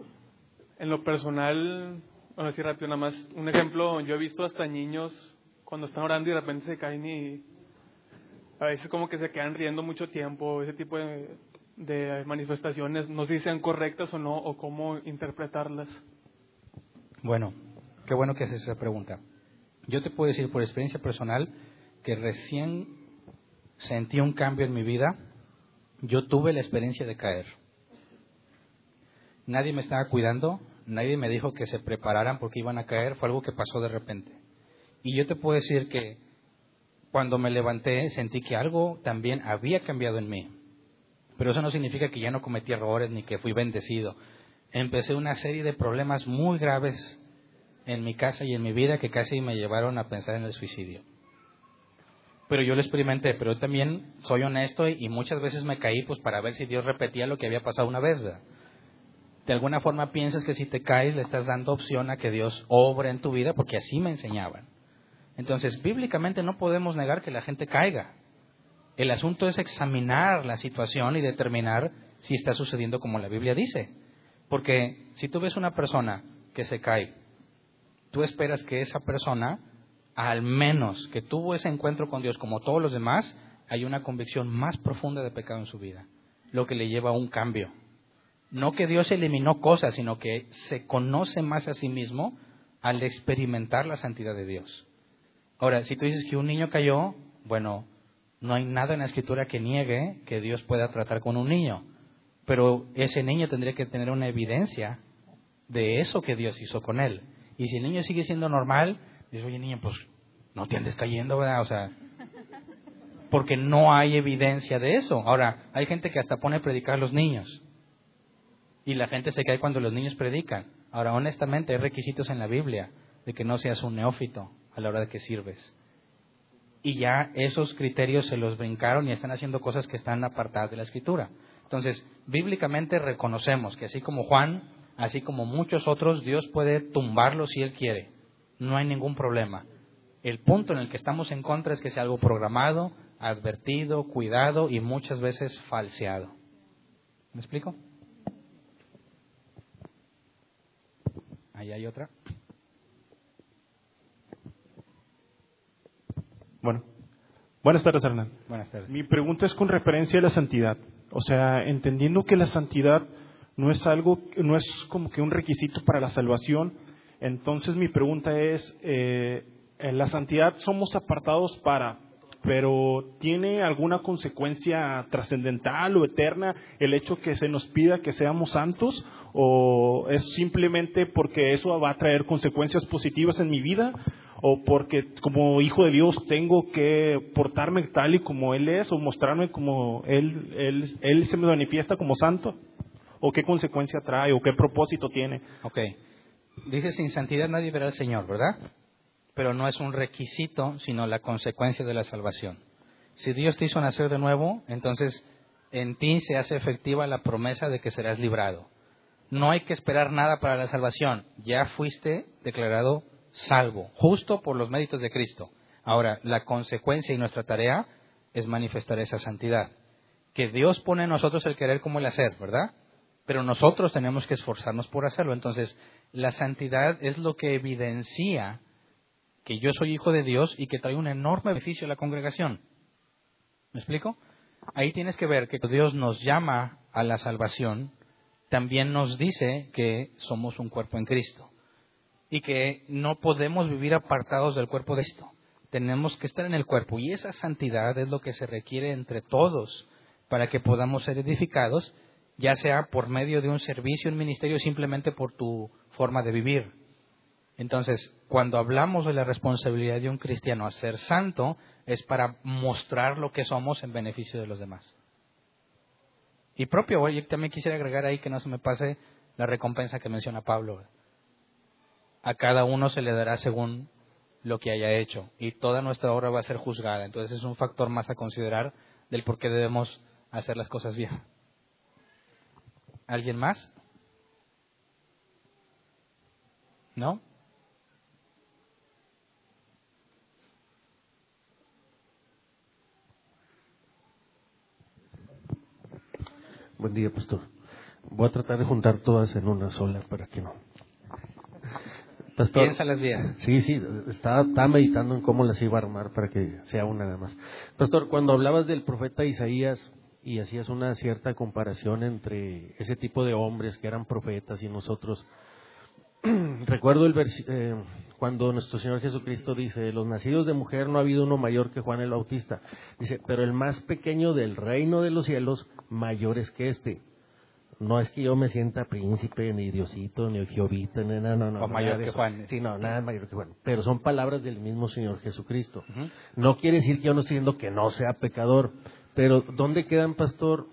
En lo personal, bueno, así rápido nada más, un ejemplo, yo he visto hasta niños cuando están orando y de repente se caen y a veces como que se quedan riendo mucho tiempo, ese tipo de, de manifestaciones, no sé si sean correctas o no, o cómo interpretarlas. Bueno, qué bueno que haces esa pregunta. Yo te puedo decir por experiencia personal que recién sentí un cambio en mi vida. Yo tuve la experiencia de caer. Nadie me estaba cuidando, nadie me dijo que se prepararan porque iban a caer, fue algo que pasó de repente. Y yo te puedo decir que cuando me levanté sentí que algo también había cambiado en mí. Pero eso no significa que ya no cometí errores ni que fui bendecido. Empecé una serie de problemas muy graves en mi casa y en mi vida que casi me llevaron a pensar en el suicidio. Pero yo lo experimenté, pero también soy honesto y, muchas veces me caí pues para ver si Dios repetía lo que había pasado una vez. De alguna forma piensas que si te caes le estás dando opción a que Dios obre en tu vida porque así me enseñaban. Entonces, bíblicamente no podemos negar que la gente caiga. El asunto es examinar la situación y determinar si está sucediendo como la Biblia dice. Porque si tú ves una persona que se cae tú esperas que esa persona, al menos que tuvo ese encuentro con Dios como todos los demás, hay una convicción más profunda de pecado en su vida, lo que le lleva a un cambio. No que Dios eliminó cosas, sino que se conoce más a sí mismo al experimentar la santidad de Dios. Ahora, si tú dices que un niño cayó, bueno, no hay nada en la escritura que niegue que Dios pueda tratar con un niño, pero ese niño tendría que tener una evidencia de eso que Dios hizo con él. Y si el niño sigue siendo normal, dices, oye niño, pues no te andes cayendo, ¿verdad? O sea, porque no hay evidencia de eso. Ahora, hay gente que hasta pone a predicar a los niños. Y la gente se cae cuando los niños predican. Ahora, honestamente, hay requisitos en la Biblia de que no seas un neófito a la hora de que sirves. Y ya esos criterios se los brincaron y están haciendo cosas que están apartadas de la escritura. Entonces, bíblicamente reconocemos que así como Juan así como muchos otros, Dios puede tumbarlo si Él quiere. No hay ningún problema. El punto en el que estamos en contra es que sea algo programado, advertido, cuidado y muchas veces falseado. ¿Me explico? Ahí hay otra. Bueno, buenas tardes, Hernán. Buenas tardes. Mi pregunta es con referencia a la santidad. O sea, entendiendo que la santidad no es algo, no es como que un requisito para la salvación. Entonces mi pregunta es, eh, en la santidad somos apartados para, pero ¿tiene alguna consecuencia trascendental o eterna el hecho que se nos pida que seamos santos? ¿O es simplemente porque eso va a traer consecuencias positivas en mi vida? ¿O porque como hijo de Dios tengo que portarme tal y como Él es o mostrarme como Él, él, él se me manifiesta como santo? o qué consecuencia trae o qué propósito tiene. Ok. Dice, sin santidad nadie verá al Señor, ¿verdad? Pero no es un requisito, sino la consecuencia de la salvación. Si Dios te hizo nacer de nuevo, entonces en ti se hace efectiva la promesa de que serás librado. No hay que esperar nada para la salvación. Ya fuiste declarado salvo, justo por los méritos de Cristo. Ahora, la consecuencia y nuestra tarea es manifestar esa santidad. Que Dios pone en nosotros el querer como el hacer, ¿verdad? pero nosotros tenemos que esforzarnos por hacerlo. Entonces, la santidad es lo que evidencia que yo soy hijo de Dios y que trae un enorme beneficio a la congregación. ¿Me explico? Ahí tienes que ver que Dios nos llama a la salvación, también nos dice que somos un cuerpo en Cristo y que no podemos vivir apartados del cuerpo de Cristo. Tenemos que estar en el cuerpo y esa santidad es lo que se requiere entre todos para que podamos ser edificados ya sea por medio de un servicio, un ministerio, simplemente por tu forma de vivir. Entonces, cuando hablamos de la responsabilidad de un cristiano a ser santo, es para mostrar lo que somos en beneficio de los demás. Y propio, yo también quisiera agregar ahí que no se me pase la recompensa que menciona Pablo. A cada uno se le dará según lo que haya hecho y toda nuestra obra va a ser juzgada. Entonces es un factor más a considerar del por qué debemos hacer las cosas bien. ¿Alguien más? ¿No? Buen día, pastor. Voy a tratar de juntar todas en una sola para que no. Pastor. Sí, sí, estaba, estaba, meditando en cómo las iba a armar para que sea una nada más. Pastor, cuando hablabas del profeta Isaías y hacías una cierta comparación entre ese tipo de hombres que eran profetas y nosotros, recuerdo el eh, cuando nuestro Señor Jesucristo dice, los nacidos de mujer no ha habido uno mayor que Juan el Bautista. Dice, pero el más pequeño del reino de los cielos, mayor es que este. No es que yo me sienta príncipe, ni Diosito, ni Jehovita, ni no, no, no. O mayor que Juan. Sí, no, nada mayor que Juan. Pero son palabras del mismo Señor Jesucristo. No quiere decir que yo no estoy diciendo que no sea pecador. Pero, ¿dónde quedan, pastor?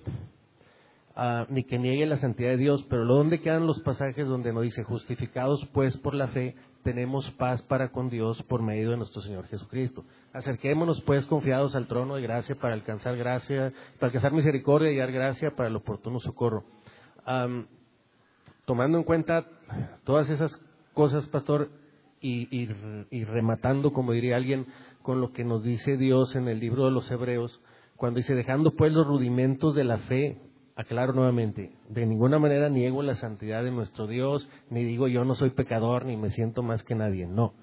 Ah, ni que niegue la santidad de Dios, pero ¿dónde quedan los pasajes donde nos dice, justificados pues por la fe, tenemos paz para con Dios por medio de nuestro Señor Jesucristo? Acerquémonos pues confiados al trono de gracia para alcanzar gracia, para alcanzar misericordia y dar gracia para el oportuno socorro. Tomando en cuenta todas esas cosas, pastor, y, rematando, como diría alguien, con lo que nos dice Dios en el libro de los Hebreos, cuando dice, dejando pues los rudimentos de la fe, aclaro nuevamente, de ninguna manera niego la santidad de nuestro Dios, ni digo yo no soy pecador, ni me siento más que nadie, no.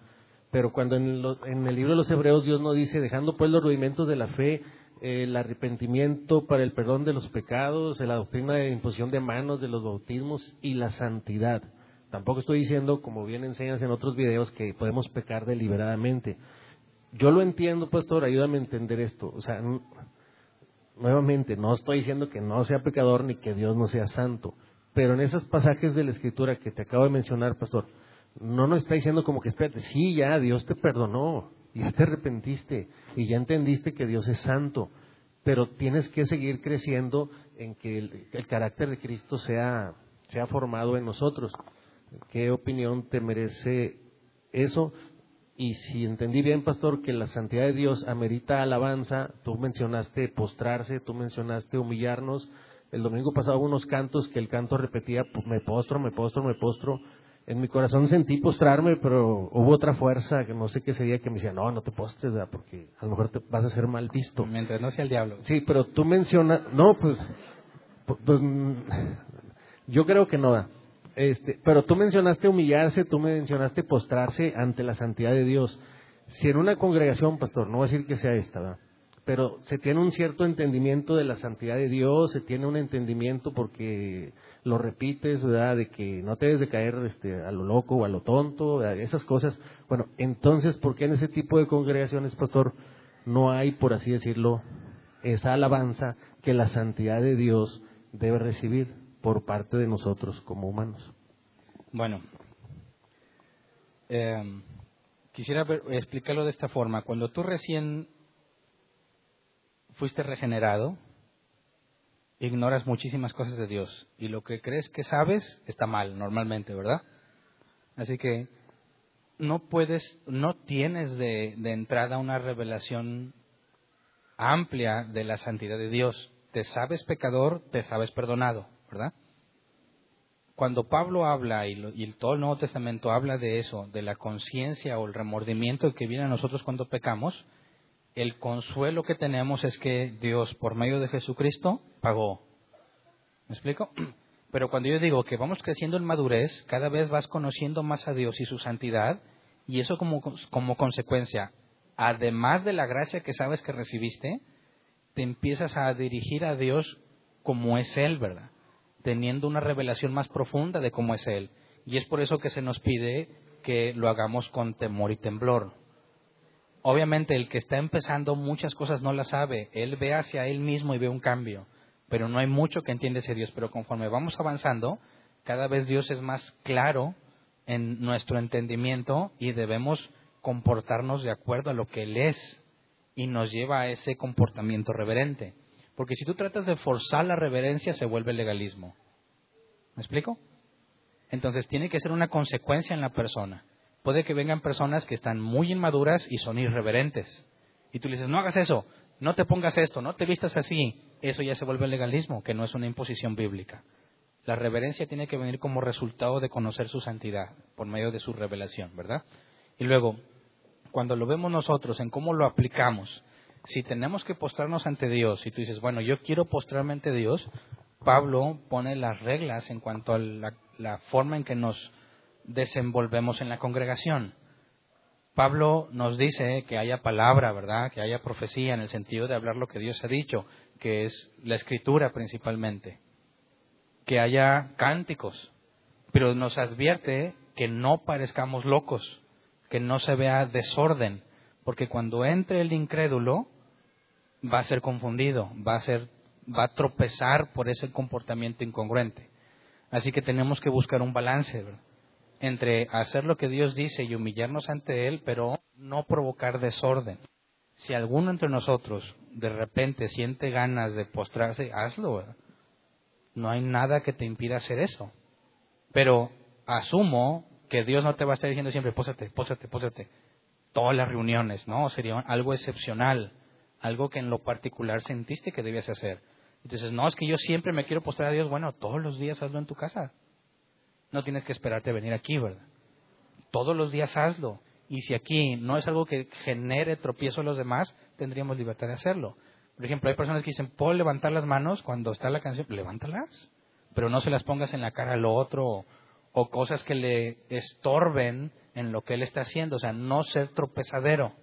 Pero cuando en, el libro de los Hebreos Dios nos dice, dejando pues los rudimentos de la fe, el arrepentimiento para el perdón de los pecados, la doctrina de imposición de manos, de los bautismos y la santidad. Tampoco estoy diciendo, como bien enseñas en otros videos, que podemos pecar deliberadamente. Yo lo entiendo, pastor, ayúdame a entender esto. O sea, nuevamente, no estoy diciendo que no sea pecador ni que Dios no sea santo, pero en esos pasajes de la Escritura que te acabo de mencionar, pastor, no nos está diciendo como que espérate, sí, ya, Dios te perdonó, ya te arrepentiste y ya entendiste que Dios es santo, pero tienes que seguir creciendo en que el, carácter de Cristo sea, sea formado en nosotros. ¿Qué opinión te merece eso? Y si entendí bien, pastor, que la santidad de Dios amerita alabanza, tú mencionaste postrarse, tú mencionaste humillarnos. El domingo pasado unos cantos que el canto repetía, me postro, me postro, me postro. En mi corazón sentí postrarme, pero hubo otra fuerza, que no sé qué sería, que me decía, no, no te postres, porque a lo mejor te vas a ser mal visto. Mientras no sea el diablo. Sí, pero tú mencionas, no, pues, pues, yo creo que no. Este, pero tú mencionaste humillarse, tú mencionaste postrarse ante la santidad de Dios. Si en una congregación, pastor, no voy a decir que sea esta, ¿verdad? pero se tiene un cierto entendimiento de la santidad de Dios, se tiene un entendimiento porque lo repites, ¿verdad? De que no te debes de caer este, a lo loco o a lo tonto, esas cosas. Bueno, entonces, ¿por qué en ese tipo de congregaciones, pastor, no hay, por así decirlo, esa alabanza que la santidad de Dios debe recibir? por parte de nosotros como humanos. Bueno, eh, quisiera explicarlo de esta forma. Cuando tú recién fuiste regenerado, ignoras muchísimas cosas de Dios y lo que crees que sabes está mal normalmente, ¿verdad? Así que no puedes, no tienes de, entrada una revelación amplia de la santidad de Dios. Te sabes pecador, te sabes perdonado. ¿verdad? Cuando Pablo habla y, todo el Nuevo Testamento habla de eso, de la conciencia o el remordimiento que viene a nosotros cuando pecamos, el consuelo que tenemos es que Dios, por medio de Jesucristo, pagó. ¿Me explico? Pero cuando yo digo que vamos creciendo en madurez, cada vez vas conociendo más a Dios y su santidad, y eso como, como consecuencia, además de la gracia que sabes que recibiste, te empiezas a dirigir a Dios como es Él, ¿verdad? teniendo una revelación más profunda de cómo es Él. Y es por eso que se nos pide que lo hagamos con temor y temblor. Obviamente el que está empezando muchas cosas no las sabe, él ve hacia él mismo y ve un cambio, pero no hay mucho que entiende ese Dios, pero conforme vamos avanzando, cada vez Dios es más claro en nuestro entendimiento y debemos comportarnos de acuerdo a lo que Él es y nos lleva a ese comportamiento reverente. Porque si tú tratas de forzar la reverencia, se vuelve legalismo. ¿Me explico? Entonces tiene que ser una consecuencia en la persona. Puede que vengan personas que están muy inmaduras y son irreverentes. Y tú le dices, no hagas eso, no te pongas esto, no te vistas así. Eso ya se vuelve legalismo, que no es una imposición bíblica. La reverencia tiene que venir como resultado de conocer su santidad por medio de su revelación, ¿verdad? Y luego, cuando lo vemos nosotros en cómo lo aplicamos, si tenemos que postrarnos ante Dios y tú dices, bueno, yo quiero postrarme ante Dios, Pablo pone las reglas en cuanto a la, forma en que nos desenvolvemos en la congregación. Pablo nos dice que haya palabra, ¿verdad? Que haya profecía en el sentido de hablar lo que Dios ha dicho, que es la escritura principalmente. Que haya cánticos, pero nos advierte que no parezcamos locos, que no se vea desorden, porque cuando entre el incrédulo va a ser confundido, va a ser va a tropezar por ese comportamiento incongruente. Así que tenemos que buscar un balance entre hacer lo que Dios dice y humillarnos ante Él, pero no provocar desorden. Si alguno entre nosotros de repente siente ganas de postrarse, hazlo. No hay nada que te impida hacer eso. Pero asumo que Dios no te va a estar diciendo siempre, pósate, pósate, pósate. Todas las reuniones, ¿no? Sería algo excepcional, algo que en lo particular sentiste que debías hacer. Entonces, no, es que yo siempre me quiero postrar a Dios. Bueno, todos los días hazlo en tu casa. No tienes que esperarte a venir aquí, ¿verdad? Todos los días hazlo. Y si aquí no es algo que genere tropiezo a los demás, tendríamos libertad de hacerlo. Por ejemplo, hay personas que dicen, ¿puedo levantar las manos cuando está la canción? Levántalas. Pero no se las pongas en la cara al otro o cosas que le estorben en lo que él está haciendo. O sea, no ser tropezadero.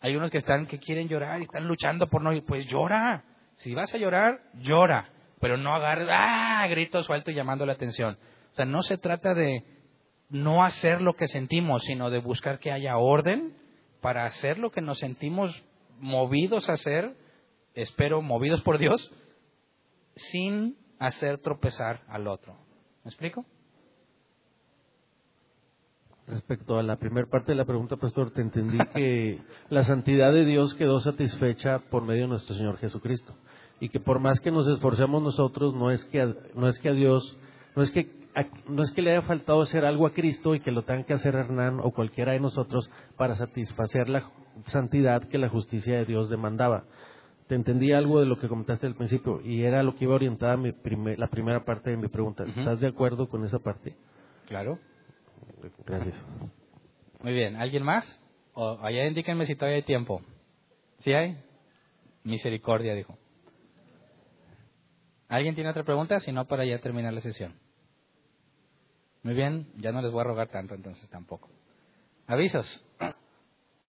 Hay unos que están que quieren llorar y están luchando por no ir. Pues llora. Si vas a llorar, llora, pero no agarres, ¡ah! grito suelto y llamando la atención. O sea, no se trata de no hacer lo que sentimos, sino de buscar que haya orden para hacer lo que nos sentimos movidos a hacer, espero, movidos por Dios, sin hacer tropezar al otro. ¿Me explico? Respecto a la primera parte de la pregunta, pastor, te entendí que la santidad de Dios quedó satisfecha por medio de nuestro Señor Jesucristo y que por más que nos esforcemos nosotros, no es que a, no es que a Dios, no es que no es que le haya faltado hacer algo a Cristo y que lo tenga que hacer Hernán o cualquiera de nosotros para satisfacer la santidad que la justicia de Dios demandaba. Te entendí algo de lo que comentaste al principio y era lo que iba orientada mi la primera parte de mi pregunta. ¿Estás de acuerdo con esa parte? Claro. Gracias. Muy bien. ¿Alguien más? O allá indíquenme si todavía hay tiempo. ¿Sí hay? Misericordia, dijo. ¿Alguien tiene otra pregunta? Si no, para ya terminar la sesión. Muy bien, ya no les voy a rogar tanto entonces tampoco. Avisos.